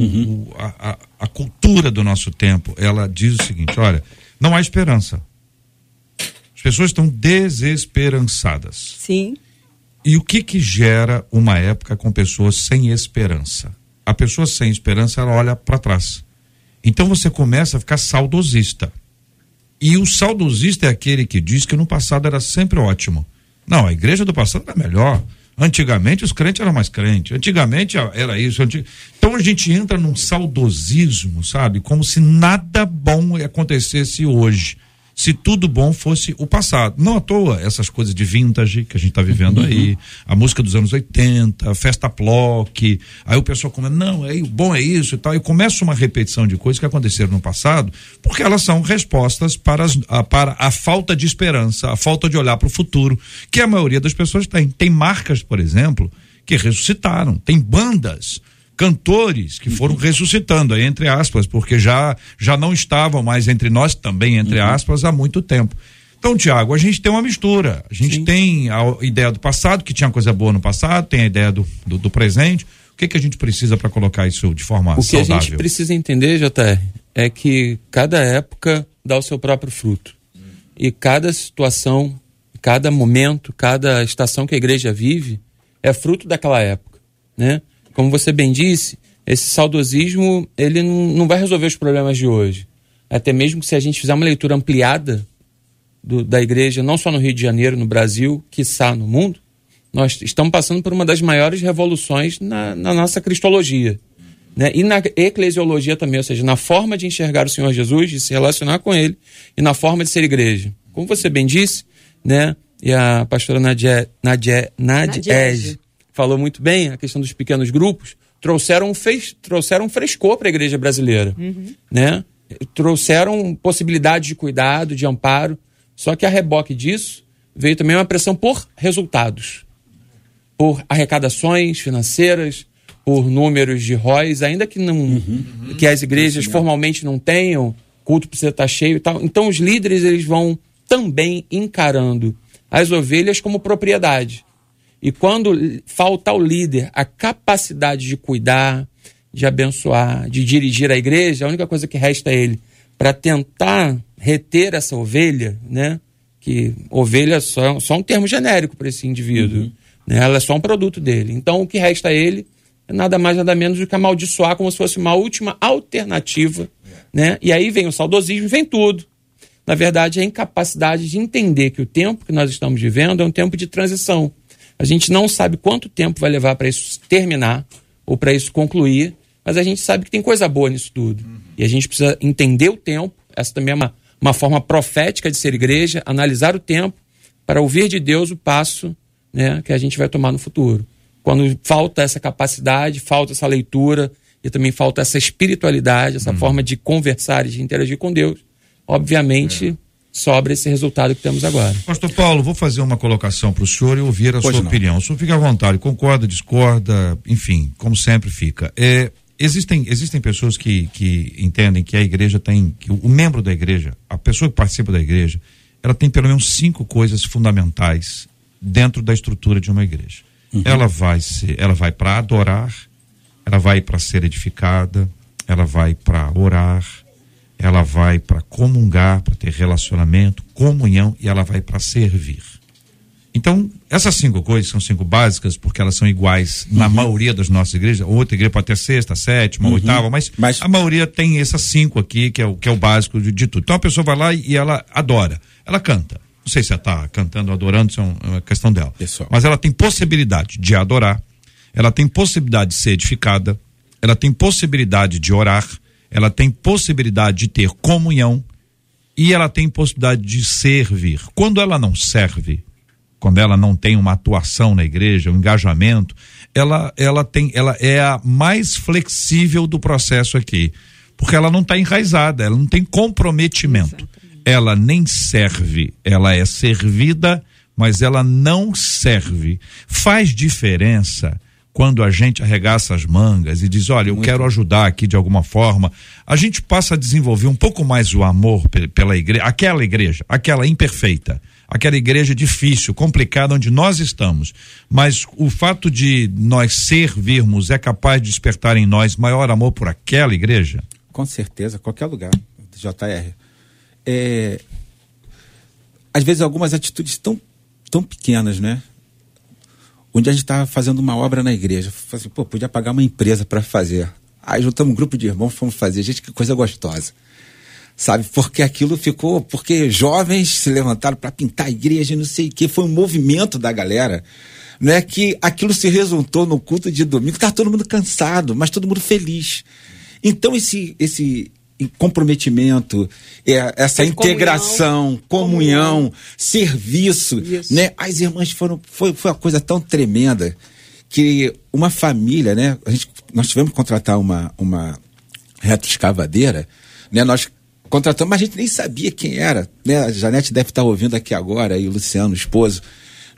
o- a, a- a cultura do nosso tempo, ela diz o seguinte: olha, não há esperança. As pessoas estão desesperançadas. Sim. E o que que gera uma época com pessoas sem esperança? A pessoa sem esperança, ela olha para trás. Então você começa a ficar saudosista. E o saudosista é aquele que diz que no passado era sempre ótimo. Não, a igreja do passado era melhor. Antigamente os crentes eram mais crentes. Antigamente era isso. Então a gente entra num saudosismo, sabe? Como se nada bom acontecesse hoje. Se tudo bom fosse o passado. Não à toa essas coisas de vintage que a gente está vivendo aí, a música dos anos 80, a festa plock, aí o pessoal começa, não, é, o bom é isso e tal, e começa uma repetição de coisas que aconteceram no passado, porque elas são respostas para, as- a, para a falta de esperança, a falta de olhar para o futuro, que a maioria das pessoas tem. Tem marcas, por exemplo, que ressuscitaram, tem bandas cantores que foram ressuscitando, aí, entre aspas, porque já, já não estavam mais entre nós, também entre aspas, há muito tempo. Então, Tiago, a gente tem uma mistura. A gente tem a ideia do passado, que tinha coisa boa no passado, tem a ideia do, do, do presente. O que, que a gente precisa para colocar isso de forma O que a saudável? gente precisa entender, JR, é que cada época dá o seu próprio fruto. E cada situação, cada momento, cada estação que a igreja vive é fruto daquela época, né? Como você bem disse, esse saudosismo, ele não, não vai resolver os problemas de hoje. Até mesmo que se a gente fizer uma leitura ampliada do, da igreja, não só no Rio de Janeiro, no Brasil, quiçá no mundo, nós estamos passando por uma das maiores revoluções na, na nossa cristologia. Né? E na eclesiologia também, ou seja, na forma de enxergar o Senhor Jesus, de se relacionar com Ele e na forma de ser igreja. Como você bem disse, né? e a pastora Nadia, Nadia, Nadiege falou muito bem, a questão dos pequenos grupos, trouxeram, um fez, trouxeram um frescor para a igreja brasileira. Né? Trouxeram possibilidade de cuidado, de amparo. Só que a reboque disso veio também uma pressão por resultados, por arrecadações financeiras, por números de ROIs, ainda que não que as igrejas formalmente não tenham, culto precisa estar cheio e tal. Então os líderes eles vão também encarando as ovelhas como propriedade. E quando falta ao líder a capacidade de cuidar, de abençoar, de dirigir a igreja, a única coisa que resta a ele para tentar reter essa ovelha, né? Que ovelha só, só um termo genérico para esse indivíduo. Né? Ela é só um produto dele. Então o que resta a ele é nada mais, nada menos do que amaldiçoar como se fosse uma última alternativa. Né? E aí vem o saudosismo, vem tudo. Na verdade, é a incapacidade de entender que o tempo que nós estamos vivendo é um tempo de transição. A gente não sabe quanto tempo vai levar para isso terminar ou para isso concluir, mas a gente sabe que tem coisa boa nisso tudo. E a gente precisa entender o tempo. Essa também é uma, uma forma profética de ser igreja, analisar o tempo para ouvir de Deus o passo né, que a gente vai tomar no futuro. Quando falta essa capacidade, falta essa leitura e também falta essa espiritualidade, essa forma de conversar e de interagir com Deus, obviamente sobra esse resultado que temos agora. Pastor Paulo, vou fazer uma colocação para o senhor e ouvir a Pois sua não. opinião. O senhor fica à vontade, concorda, discorda, enfim, como sempre fica. É, existem, existem pessoas que, que entendem que a igreja tem, que o, membro da igreja, a pessoa que participa da igreja, ela tem pelo menos cinco coisas fundamentais dentro da estrutura de uma igreja. Ela vai ser, ela vai para adorar, ela vai para ser edificada, ela vai para orar, ela vai para comungar, para ter relacionamento, comunhão e ela vai para servir. Então, essas cinco coisas são cinco básicas, porque elas são iguais na maioria das nossas igrejas. Outra igreja pode ter sexta, sétima, oitava, mas, Mas- a maioria tem essas cinco aqui, que é o, que é o básico de, de tudo. Então a pessoa vai lá e, ela adora. Ela canta. Não sei se ela está cantando adorando, isso é é uma questão dela. Pessoal. Mas ela tem possibilidade de adorar, ela tem possibilidade de ser edificada, ela tem possibilidade de orar, ela tem possibilidade de ter comunhão e ela tem possibilidade de servir. Quando ela não serve, quando ela não tem uma atuação na igreja, um engajamento, ela, ela tem, ela é a mais flexível do processo aqui, porque ela não está enraizada, ela não tem comprometimento. Ela nem serve, ela é servida, mas ela não serve. Faz diferença quando a gente arregaça as mangas e diz, olha, eu quero ajudar aqui de alguma forma, a gente passa a desenvolver um pouco mais o amor pe- pela igreja, aquela igreja, aquela imperfeita, aquela igreja difícil, complicada onde nós estamos. Mas o fato de nós servirmos é capaz de despertar em nós maior amor por aquela igreja? Com certeza, qualquer lugar, JR. É, às vezes algumas atitudes tão, tão pequenas, né? Onde a gente estava fazendo uma obra na igreja. Falei assim, pô, podia pagar uma empresa para fazer. Aí juntamos um grupo de irmãos, fomos fazer. Gente, que coisa gostosa. Sabe? Porque aquilo ficou. Porque jovens se levantaram para pintar a igreja, e não sei o quê. Foi um movimento da galera. Não é que aquilo se resultou no culto de domingo. Tá todo mundo cansado, mas todo mundo feliz. Então, esse, esse comprometimento, é, essa Essa integração, comunhão, comunhão. serviço, Isso. né? As irmãs foram, foi, foi uma coisa tão tremenda que uma família, né? A gente, nós tivemos que contratar uma, uma retroescavadeira, né? Nós contratamos, mas a gente nem sabia quem era, né? A Janete deve estar ouvindo aqui agora, e o Luciano, o esposo,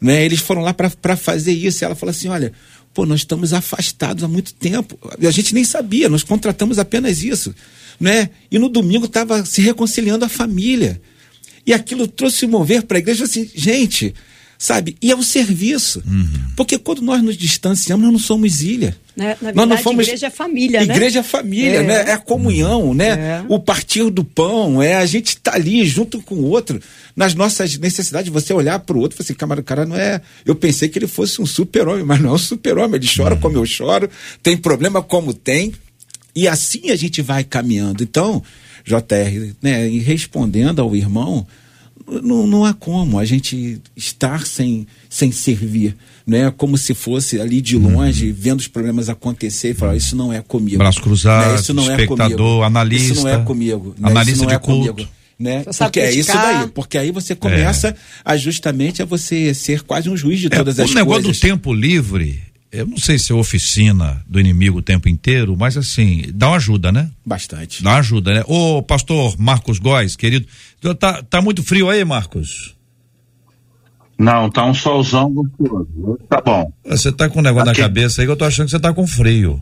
né? Eles foram lá para fazer isso, e ela falou assim, olha, pô, nós estamos afastados há muito tempo, a gente nem sabia, nós contratamos apenas isso, né? E no domingo estava se reconciliando a família, e aquilo trouxe mover para a igreja assim, gente, sabe? E é o serviço. Porque quando nós nos distanciamos, nós não somos ilha. Né? Na Nós não verdade, fomos- igreja é família, né? Igreja é família, É. né? É a comunhão, né? É. O partir do pão, é a gente estar ali junto com o outro, nas nossas necessidades, você olhar para o outro e falar assim, cara, o cara não é. Eu pensei que ele fosse um super-homem, mas não é um super-homem. Ele chora como eu choro, tem problema como tem, e assim a gente vai caminhando. Então, JR, né, e respondendo ao irmão, não, não há como a gente estar sem, sem servir. Né? Como se fosse ali de longe, vendo os problemas acontecer e falar, isso não é comigo. Braço cruzado, Né? Isso não é espectador, comigo. analista. Isso não é comigo. né? Analista Isso não de é culto. comigo. Né? Porque é isso criticar. daí, porque aí você começa a justamente a você ser quase um juiz de É, todas o as negócio coisas. do tempo livre, eu não sei se é oficina do inimigo o tempo inteiro, mas assim, dá uma ajuda, né? Bastante. Dá uma ajuda, né? Ô, pastor Marcos Góes, querido, tá, tá muito frio aí, Marcos? Não, tá um solzão gostoso. Tá bom. Você tá com um negócio Aqui. na cabeça aí que eu tô achando que você tá com frio.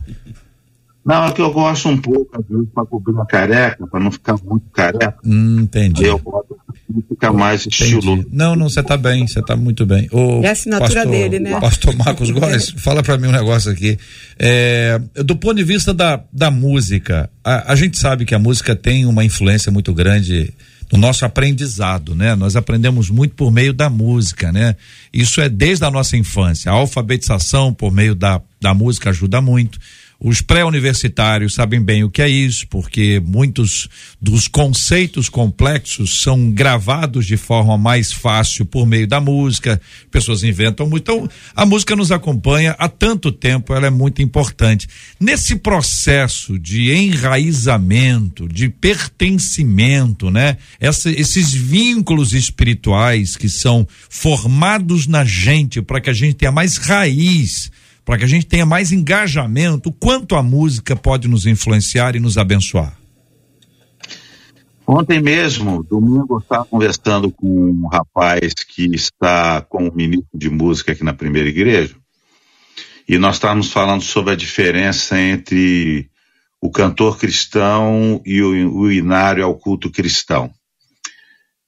Não, é que eu gosto um pouco, às vezes, pra cobrir a careca, pra não ficar muito careca. Hum, entendi. Aí eu boto fica mais estiloso. Não, não, você tá bem, você tá muito bem. Ô, É a assinatura dele, né? Pastor Marcos Góes, fala pra mim um negócio aqui. É, do ponto de vista da, da música, a, a gente sabe que a música tem uma influência muito grande no nosso aprendizado, né? Nós aprendemos muito por meio da música, né? Isso é desde a nossa infância. A alfabetização por meio da, da música ajuda muito. Os pré-universitários sabem bem o que é isso, porque muitos dos conceitos complexos são gravados de forma mais fácil por meio da música. Pessoas inventam muito. Então, a música nos acompanha há tanto tempo, ela é muito importante. Nesse processo de enraizamento, de pertencimento, né? Essa- esses vínculos espirituais que são formados na gente para que a gente tenha mais raiz para que a gente tenha mais engajamento, quanto a música pode nos influenciar e nos abençoar. Ontem mesmo, domingo, eu estava conversando com um rapaz que está como ministro de música aqui na primeira igreja, e nós estávamos falando sobre a diferença entre o cantor cristão e o, o inário ao culto cristão,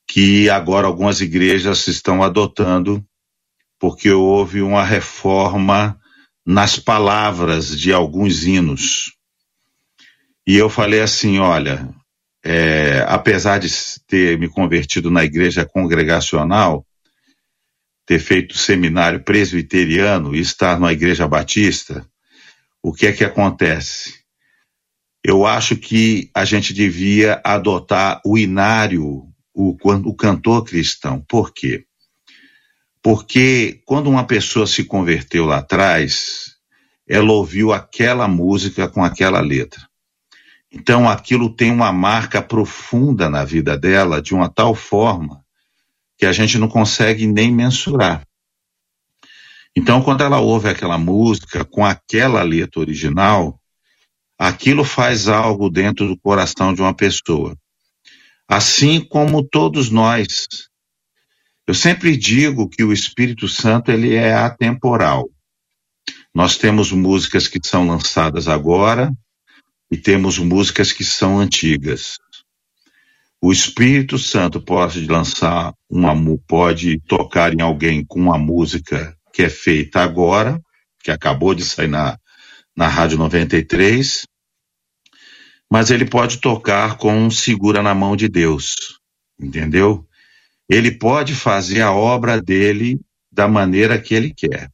que agora algumas igrejas estão adotando, porque houve uma reforma nas palavras de alguns hinos. E eu falei assim: olha, é, apesar de ter me convertido na igreja congregacional, ter feito seminário presbiteriano e estar na igreja batista, o que é que acontece? Eu acho que a gente devia adotar o inário, o, o cantor cristão. Por quê? Porque quando uma pessoa se converteu lá atrás, ela ouviu aquela música com aquela letra. Então aquilo tem uma marca profunda na vida dela, de uma tal forma que a gente não consegue nem mensurar. Então, quando ela ouve aquela música com aquela letra original, aquilo faz algo dentro do coração de uma pessoa. Assim como todos nós. Eu sempre digo que o Espírito Santo ele é atemporal. Nós temos músicas que são lançadas agora e temos músicas que são antigas. O Espírito Santo pode lançar uma pode tocar em alguém com uma música que é feita agora, que acabou de sair na, na Rádio 93, mas ele pode tocar com um segura na mão de Deus, entendeu? Ele pode fazer a obra dele da maneira que ele quer.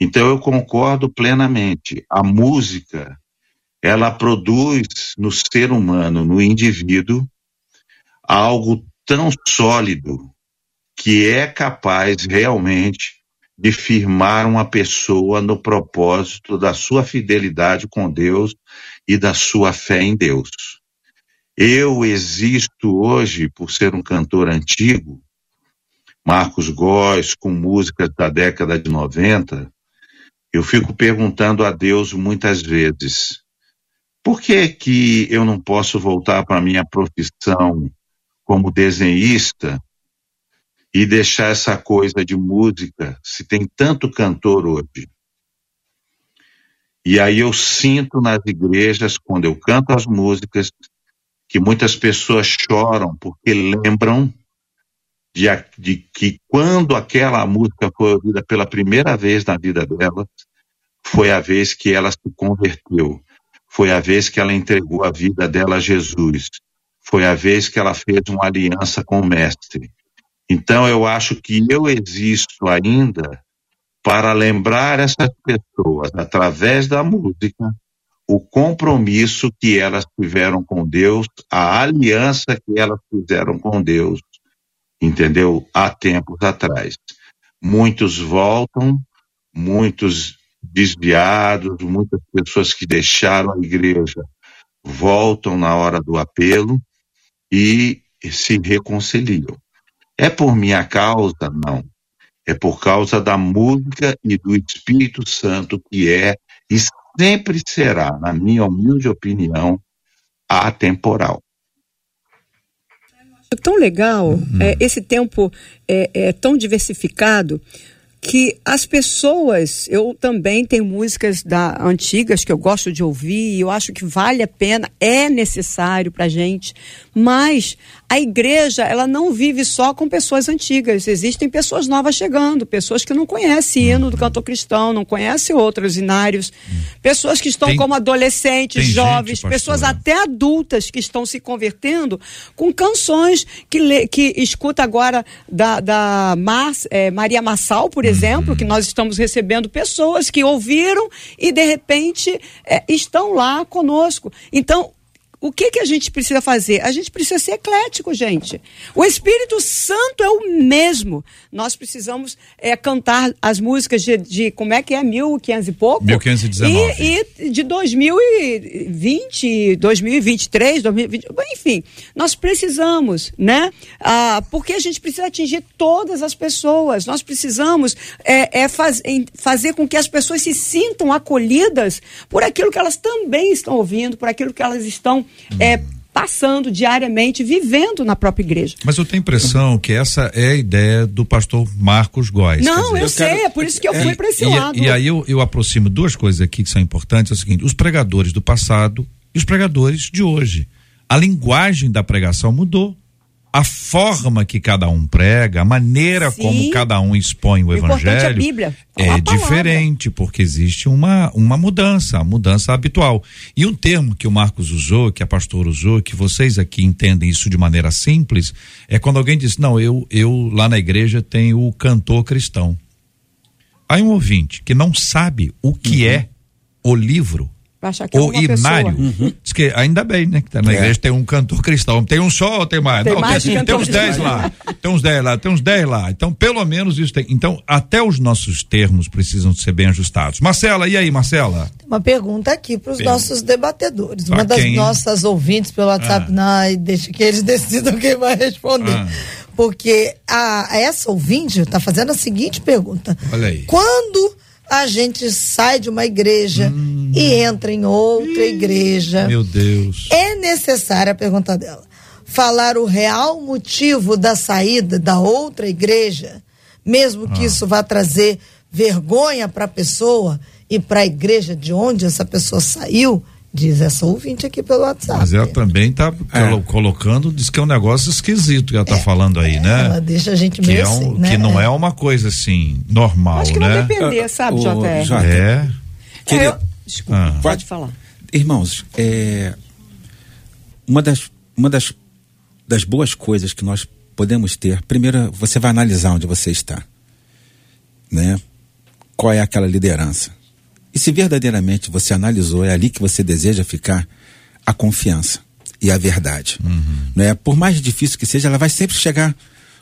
Então eu concordo plenamente. A música, ela produz no ser humano, no indivíduo, algo tão sólido que é capaz realmente de firmar uma pessoa no propósito da sua fidelidade com Deus e da sua fé em Deus. Eu existo hoje por ser um cantor antigo, Marcos Góes, com músicas da década de 90, eu fico perguntando a Deus muitas vezes, por que que eu não posso voltar para a minha profissão como desenhista e deixar essa coisa de música, se tem tanto cantor hoje? E aí eu sinto nas igrejas, quando eu canto as músicas, que muitas pessoas choram porque lembram de, de que quando aquela música foi ouvida pela primeira vez na vida delas, foi a vez que ela se converteu, foi a vez que ela entregou a vida dela a Jesus, foi a vez que ela fez uma aliança com o Mestre. Então eu acho que eu existo ainda para lembrar essas pessoas, através da música, o compromisso que elas tiveram com Deus, a aliança que elas fizeram com Deus, entendeu? Há tempos atrás. Muitos voltam, muitos desviados, muitas pessoas que deixaram a igreja voltam na hora do apelo e se reconciliam. É por minha causa? Não. É por causa da música e do Espírito Santo que é e sempre será, na minha humilde opinião, atemporal. Tão legal é, esse tempo é, é tão diversificado que as pessoas, eu também tenho músicas da antigas que eu gosto de ouvir e eu acho que vale a pena, é necessário pra gente, mas a igreja, ela não vive só com pessoas antigas, existem pessoas novas chegando, pessoas que não conhecem hino do cantor cristão, não conhecem outros inários, pessoas que estão Tem- como adolescentes, jovens, gente, pessoas até adultas que estão se convertendo com canções que, lê- que escuta agora da, da Mar- eh, Maria Massal, por exemplo, que nós estamos recebendo pessoas que ouviram e de repente eh, estão lá conosco. Então, o que, que a gente precisa fazer? A gente precisa ser eclético, gente. O Espírito Santo é o mesmo. Nós precisamos eh, cantar as músicas de, de como é que é, 1500 e pouco? 1519. E, e de 2020, 2023, 2020, enfim, nós precisamos, né? Ah, porque a gente precisa atingir todas as pessoas. Nós precisamos é, é faz- fazer com que as pessoas se sintam acolhidas por aquilo que elas também estão ouvindo, por aquilo que elas estão é, passando diariamente, vivendo na própria igreja. Mas eu tenho a impressão que essa é a ideia do pastor Marcos Góes. Não, quer eu, dizer, sei, é por isso que eu fui para esse e, lado. e aí eu, eu aproximo duas coisas aqui que são importantes, é o seguinte, os pregadores do passado e os pregadores de hoje. A linguagem da pregação mudou. A forma que cada um prega, a maneira Sim. como cada um expõe o, O é evangelho é palavra. diferente, porque existe uma, uma mudança, a mudança habitual. E um termo que o Marcos usou, que a pastora usou, que vocês aqui entendem isso de maneira simples, é quando alguém diz: Não, eu, eu lá na igreja tenho o cantor cristão. Aí um ouvinte que não sabe o que é o livro, Vai achar que é o uma pessoa. inário, diz que ainda bem, né? Que tá na É. igreja tem um cantor cristão. Tem um só ou tem mais? Tem não, mais tem, tem uns 10 cristão. lá. Tem uns 10 lá, tem uns 10 lá. Então, pelo menos isso tem. Então, até os nossos termos precisam ser bem ajustados. Marcela, e aí, Marcela? Tem uma pergunta aqui para os nossos debatedores. Pra Uma das quem, nossas ouvintes pelo WhatsApp, Ah. não, deixa que eles decidam quem vai responder. Ah. Porque a, essa ouvinte está fazendo a seguinte pergunta: Olha aí. Quando a gente sai de uma igreja e entra em outra igreja, Hum. Meu Deus. é necessária a pergunta dela falar o real motivo da saída da outra igreja, mesmo Ah. que isso vá trazer vergonha para a pessoa e para a igreja de onde essa pessoa saiu, diz essa ouvinte aqui pelo WhatsApp. Mas ela também tá É. colo- colocando, diz que é um negócio esquisito que ela tá falando aí, né? Ela deixa a gente que, meio é um- assim, né? que não é uma coisa assim, normal, Acho que não né? depender, sabe, O- JR? Jota, É. Queria- É, eu- Desculpa, Ah. pode Pode- falar. Irmãos, é, uma, das, uma das, das boas coisas que nós podemos ter, primeiro você vai analisar onde você está, né? Qual é aquela liderança? E se verdadeiramente você analisou, é ali que você deseja ficar, a confiança e a verdade, né? Por mais difícil que seja, ela vai sempre chegar.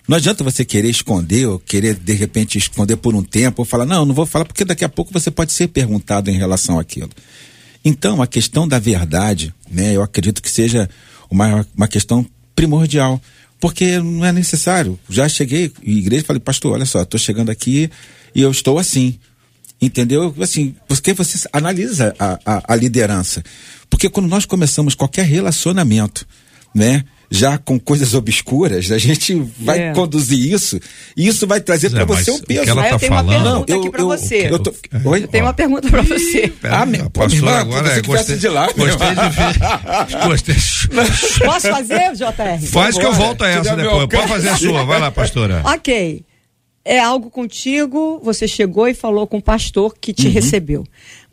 Não adianta você querer esconder ou querer de repente esconder por um tempo ou falar não, não vou falar porque daqui a pouco você pode ser perguntado em relação àquilo. Então, a questão da verdade, né, eu acredito que seja uma, uma questão primordial, porque não é necessário. Já cheguei em igreja e falei, pastor, olha só, estou chegando aqui e eu estou assim. Entendeu? Assim, porque você analisa a, a, a liderança. Porque quando nós começamos qualquer relacionamento, né? Já com coisas obscuras, a gente vai É. conduzir isso e isso vai trazer para você um peso. ela tá eu tenho uma falando- pergunta Não, aqui eu- você. eu tô- Oi? Eu tenho uma pergunta pra você. Ah, meu, a pô, pastora irmã, agora você é, gostei, de lá, gostei de ver. Gostei. Posso fazer, JR? Faz que eu Agora, volto a essa depois. Pode fazer a sua. Vai lá, pastora. Ok. É algo contigo, você chegou e falou com o pastor que Uhum. te recebeu.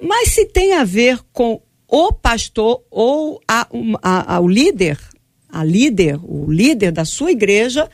Mas se tem a ver com o pastor ou a, a- a- o líder, a líder, o líder da sua igreja,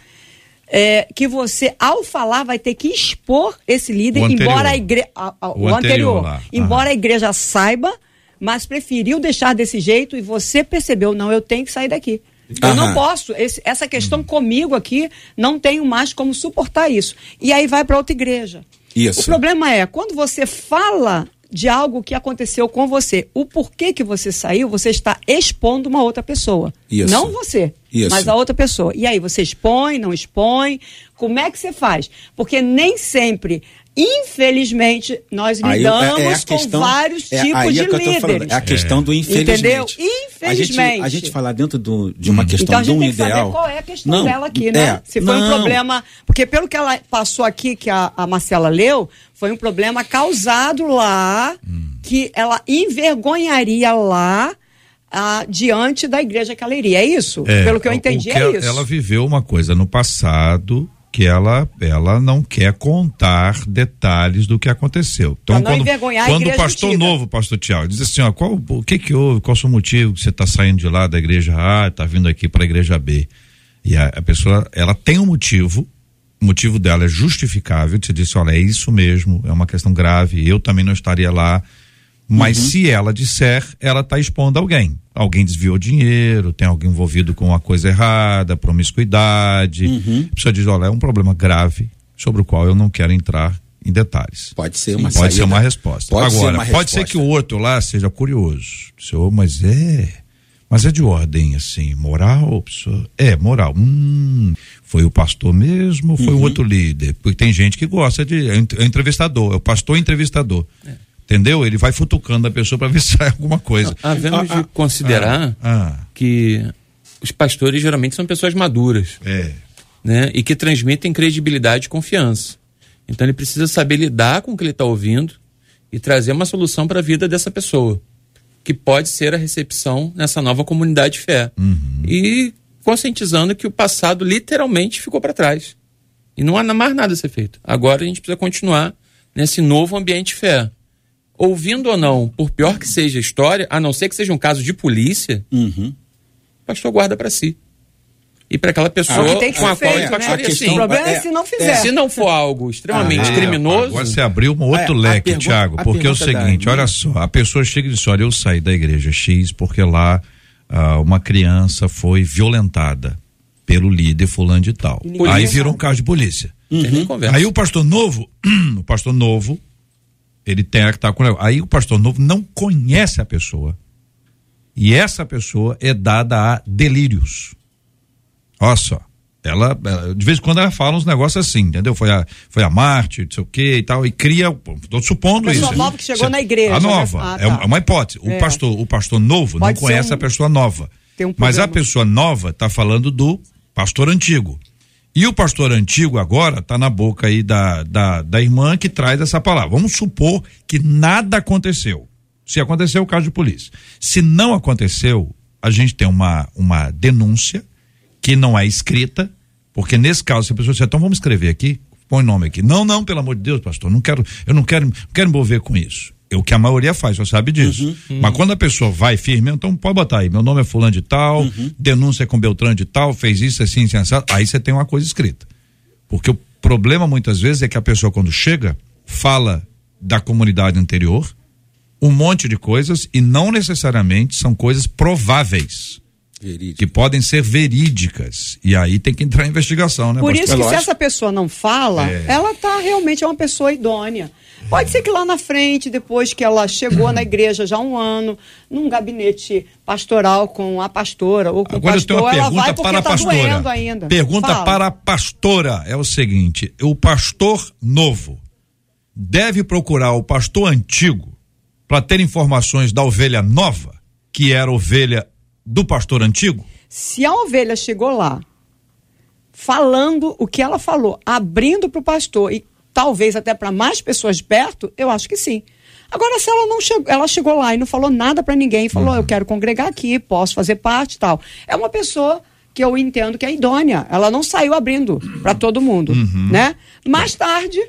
é, que você, ao falar, vai ter que expor esse líder, embora a igreja. O O, anterior anterior. Embora a igreja saiba, mas preferiu deixar desse jeito e você percebeu, não, eu tenho que sair daqui. Eu não posso, esse- essa questão comigo aqui, não tenho mais como suportar isso. E aí vai para outra igreja. Isso. O problema é, quando você fala de algo que aconteceu com você, o porquê que você saiu, você está expondo uma outra pessoa. Isso. Não você, Isso. mas a outra pessoa. E aí, você expõe, não expõe? Como é que você faz? Porque nem sempre, infelizmente, nós Aí, lidamos é- é a com questão- vários é, tipos aí de é que eu tô falando, líderes. é a questão do infelizmente. Entendeu? A gente, Infelizmente. a gente falar dentro do- de uma questão Então de um tem que ideal. saber qual é a questão Não, dela aqui, né? é, Se foi um não. problema. Porque pelo que ela passou aqui, que a, a Marcela leu, foi um problema causado lá, que ela envergonharia lá. ah, diante da igreja que ela iria. É isso? É, Pelo que eu entendi, o que é ela- isso. Ela viveu uma coisa no passado que ela, ela não quer contar detalhes do que aconteceu. Então, quando, quando o pastor antiga. novo, pastor Tiago, diz assim, ó, qual, o que que houve, qual o seu motivo que você está saindo de lá da igreja A, está vindo aqui para a igreja B? E a, a pessoa, ela tem um motivo, o motivo dela é justificável, você disse, olha, é isso mesmo, é uma questão grave, eu também não estaria lá, mas Uhum. se ela disser, ela está expondo alguém. Alguém desviou dinheiro, tem alguém envolvido com uma coisa errada, promiscuidade. Uhum. A pessoa diz, olha, é um problema grave sobre o qual eu não quero entrar em detalhes. Pode ser uma Pode ser uma resposta. Pode ser Agora, uma pode ser resposta. que o outro lá seja curioso. Senhor, mas é. Mas é de ordem, assim, moral? pessoa? É, moral. Hum, foi o pastor mesmo ou foi Uhum. o outro líder? Porque tem gente que gosta de. É é entrevistador, é o pastor entrevistador. Entendeu? Ele vai futucando a pessoa para ver se sai alguma coisa. Havemos Ah, de considerar Ah, que os pastores geralmente são pessoas maduras, é. né? E que transmitem credibilidade e confiança. Então ele precisa saber lidar com o que ele está ouvindo e trazer uma solução para a vida dessa pessoa, que pode ser a recepção nessa nova comunidade de fé. E conscientizando que o passado literalmente ficou para trás. E não há mais nada a ser feito. Agora a gente precisa continuar nesse novo ambiente de fé. Ouvindo ou não, por pior que seja a história, a não ser que seja um caso de polícia, Uhum. o pastor guarda para si. E para aquela É o pessoa que tem que com a ser qual feito, ele né? questão- Sim. O problema é, é- se não fizer. Se não for algo extremamente Ah, criminoso, Agora você abriu um outro É, leque, pergunta- Tiago, porque é o seguinte, olha só, a pessoa chega e diz, olha, eu saí da igreja X porque lá ah, uma criança foi violentada pelo líder fulano de tal. ninguém Aí virou um caso de polícia. conversa. Aí o pastor novo, o pastor novo, ele tem que estar com Aí o pastor novo não conhece a pessoa. E essa pessoa é dada a delírios. Olha só. Ela, ela- de vez em quando ela fala uns negócios assim, entendeu? Foi a, foi a Marte, não sei o que e tal, e cria, tô supondo Pessoa isso. nova que chegou Cê- na igreja, A né? nova, Ah, é, tá. uma- é uma hipótese. O É. pastor, o pastor novo Pode não conhece um- a pessoa nova. Tem um mas a pessoa nova está falando do pastor antigo. E o pastor antigo agora está na boca aí da, da, da irmã que traz essa palavra. Vamos supor que nada aconteceu. Se aconteceu, o caso de polícia. Se não aconteceu, a gente tem uma, uma denúncia que não é escrita, porque nesse caso, se a pessoa disser, então vamos escrever aqui, põe nome aqui. Não, não, pelo amor de Deus, pastor, não quero, eu não quero, não quero me envolver com isso. É o que a maioria faz, você sabe disso. Mas quando a pessoa vai firme, então pode botar aí, meu nome é fulano de tal, denúncia com Beltrano de tal, fez isso assim, assim, assim, aí você tem uma coisa escrita. Porque o problema muitas vezes é que a pessoa quando chega, fala da comunidade anterior, um monte de coisas e não necessariamente são coisas prováveis Verídico. que podem ser verídicas. E aí tem que entrar em investigação, né, Por pastor? isso que se lógico. essa pessoa não fala, É. ela tá realmente é uma pessoa idônea. Pode ser que lá na frente, depois que ela chegou na igreja já há um ano, num gabinete pastoral com a pastora ou com Agora o eu tenho pastor, ela vai porque para a tá pastora. doendo ainda. Pergunta Fala. para a pastora é o seguinte: o pastor novo deve procurar o pastor antigo para ter informações da ovelha nova, que era ovelha do pastor antigo? Se a ovelha chegou lá falando o que ela falou, abrindo para o pastor e talvez até para mais pessoas de perto, eu acho que sim. Agora, se ela não chegou, ela chegou lá e não falou nada para ninguém, falou, eu quero congregar aqui, posso fazer parte e tal. É uma pessoa que eu entendo que é idônea. Ela não saiu abrindo para todo mundo, né? Mais tarde,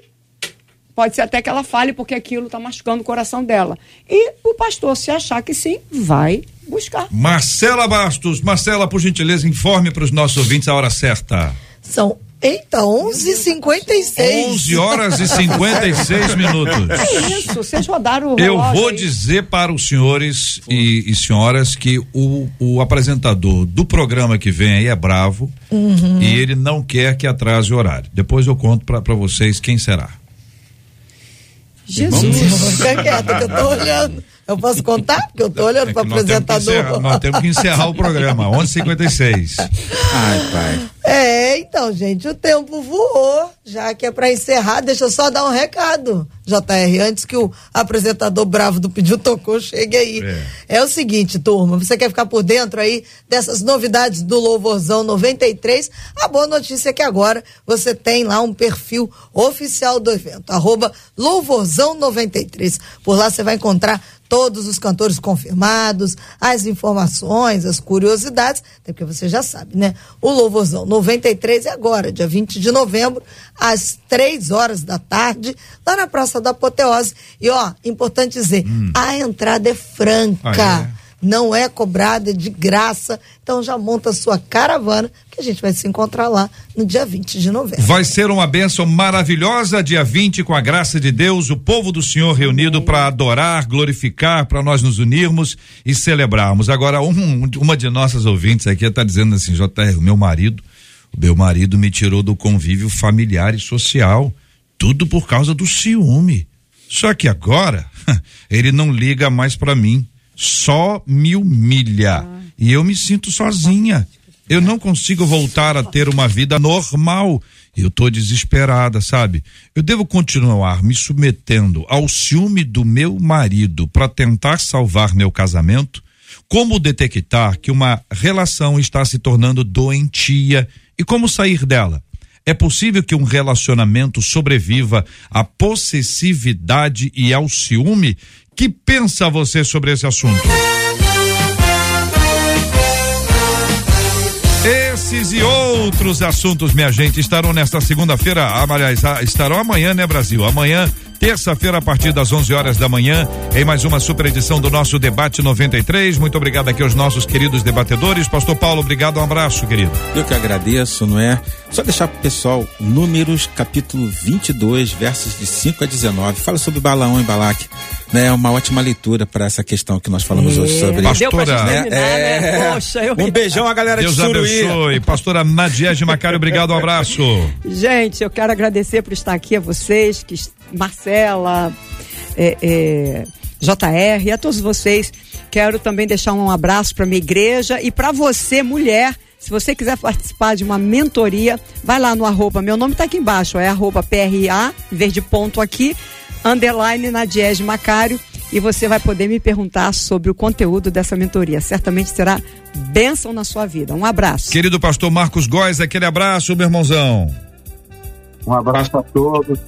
pode ser até que ela fale porque aquilo está machucando o coração dela. E o pastor, se achar que sim, vai buscar. Marcela Bastos, Marcela, por gentileza, informe para os nossos ouvintes a hora certa. São Então, 11h56. 11 horas e 56 minutos. É isso, vocês rodaram o Eu vou aí. dizer para os senhores e, e senhoras que o, o apresentador do programa que vem aí é bravo Uhum. e ele não quer que atrase o horário. Depois eu conto para vocês quem será. Jesus. Fica quieto que eu tô olhando. Eu posso contar? Porque eu tô olhando É para que nós temos encerrar- apresentador. nós temos que encerrar o programa, 11h56. Ai, pai. É, então, gente, o tempo voou, já que é para encerrar, deixa eu só dar um recado, JR, antes que o apresentador bravo do Pediu Tocou chegue aí. É. o seguinte, turma, você quer ficar por dentro aí dessas novidades do Louvorzão 93? A boa notícia é que agora você tem lá um perfil oficial do evento, arroba Louvorzão 93. Por lá você vai encontrar todos os cantores confirmados, as informações, as curiosidades, até porque você já sabe, né? O Louvorzão 93 é agora, dia 20 de novembro, às três horas da tarde, lá na Praça da Apoteose. E ó, importante dizer, a entrada é franca. Ah, é? Não é cobrada, é de graça. Então já monta a sua caravana, que a gente vai se encontrar lá no dia 20 de novembro. Vai ser uma bênção maravilhosa, dia 20, com a graça de Deus, o povo do Senhor reunido para adorar, glorificar, para nós nos unirmos e celebrarmos. Agora, um- uma de nossas ouvintes aqui está dizendo assim: JR, meu marido, meu marido me tirou do convívio familiar e social, tudo por causa do ciúme. Só que agora, ele não liga mais para mim, só me humilha. E eu me sinto sozinha. Eu não consigo voltar a ter uma vida normal. Eu tô desesperada, sabe? Eu devo continuar me submetendo ao ciúme do meu marido para tentar salvar meu casamento? Como detectar que uma relação está se tornando doentia e como sair dela? É possível que um relacionamento sobreviva à possessividade e ao ciúme? Que pensa você sobre esse assunto? Esses e outros assuntos, minha gente, estarão nesta segunda-feira, aliás, ah, estarão amanhã, né, Brasil? Amanhã, terça-feira, a partir das 11 horas da manhã, em mais uma super edição do nosso Debate 93. Muito obrigado aqui aos nossos queridos debatedores. Pastor Paulo, obrigado, um abraço, querido. Eu que agradeço, não é? Só deixar pro pessoal, Números, capítulo 22, versos de 5 a 19. Fala sobre Balaão e Balaque. Né? É uma ótima leitura para essa questão que nós falamos hoje sobre. Deu pra gente Pastora, terminar, né? Poxa, eu... Um beijão a galera Deus de Suruí. abençoe. Pastora Nadiege Macário, obrigado, um abraço. Gente, eu quero agradecer por estar aqui a vocês, que Marcela, é, é, JR, e a todos vocês. Quero também deixar um abraço para minha igreja e para você, mulher. Se você quiser participar de uma mentoria, vai lá no arroba, meu nome está aqui embaixo, é arroba PRA, em vez de ponto aqui, underline Nadiege Macário, e você vai poder me perguntar sobre o conteúdo dessa mentoria. Certamente será bênção na sua vida. Um abraço. Querido pastor Marcos Góes, aquele abraço, meu irmãozão. Um abraço a todos.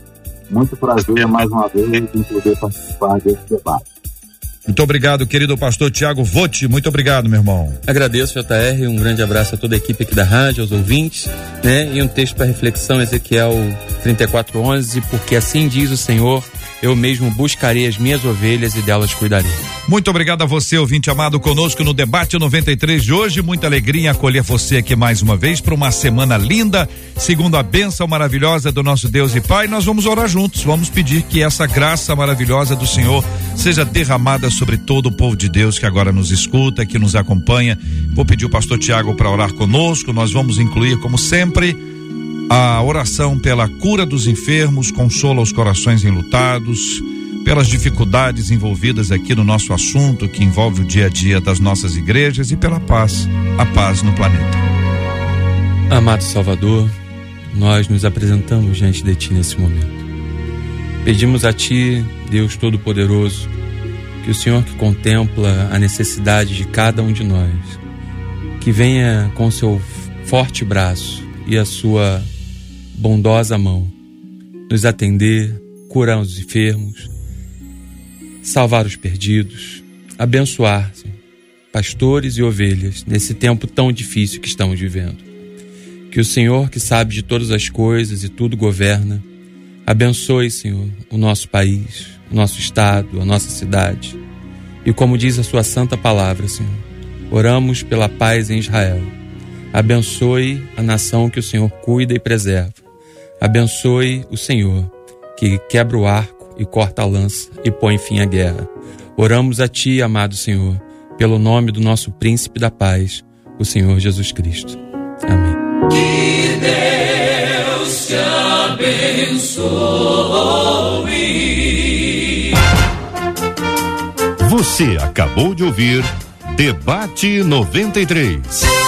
Muito prazer mais uma vez em poder participar desse debate. Muito obrigado, querido pastor Tiago Votti. Muito obrigado, meu irmão. Agradeço, JR, um grande abraço a toda a equipe aqui da rádio, aos ouvintes, né? E um texto para reflexão, Ezequiel 34:11, porque assim diz o Senhor, eu mesmo buscarei as minhas ovelhas e delas cuidarei. Muito obrigado a você, ouvinte amado, conosco no Debate 93 de hoje. Muita alegria acolher você aqui mais uma vez para uma semana linda, segundo a bênção maravilhosa do nosso Deus e Pai. Nós vamos orar juntos, vamos pedir que essa graça maravilhosa do Senhor seja derramada sobre todo o povo de Deus que agora nos escuta, que nos acompanha. Vou pedir o pastor Tiago para orar conosco. Nós vamos incluir, como sempre, a oração pela cura dos enfermos, consola os corações enlutados, pelas dificuldades envolvidas aqui no nosso assunto, que envolve o dia a dia das nossas igrejas, e pela paz, a paz no planeta. Amado Salvador, nós nos apresentamos diante de Ti nesse momento. Pedimos a Ti, Deus Todo-Poderoso, que o Senhor que contempla a necessidade de cada um de nós, que venha com o seu forte braço e a sua bondosa mão nos atender, curar os enfermos, salvar os perdidos, abençoar pastores e ovelhas nesse tempo tão difícil que estamos vivendo. Que o Senhor, que sabe de todas as coisas e tudo governa, abençoe, Senhor, o nosso país, o nosso estado, a nossa cidade. E como diz a sua santa palavra, Senhor, oramos pela paz em Israel. Abençoe a nação que o Senhor cuida e preserva. Abençoe o Senhor, que quebra o arco e corta a lança e põe fim à guerra. Oramos a Ti, amado Senhor, pelo nome do nosso príncipe da paz, o Senhor Jesus Cristo. Amém. Que Deus te abençoe. Você acabou de ouvir Debate 93.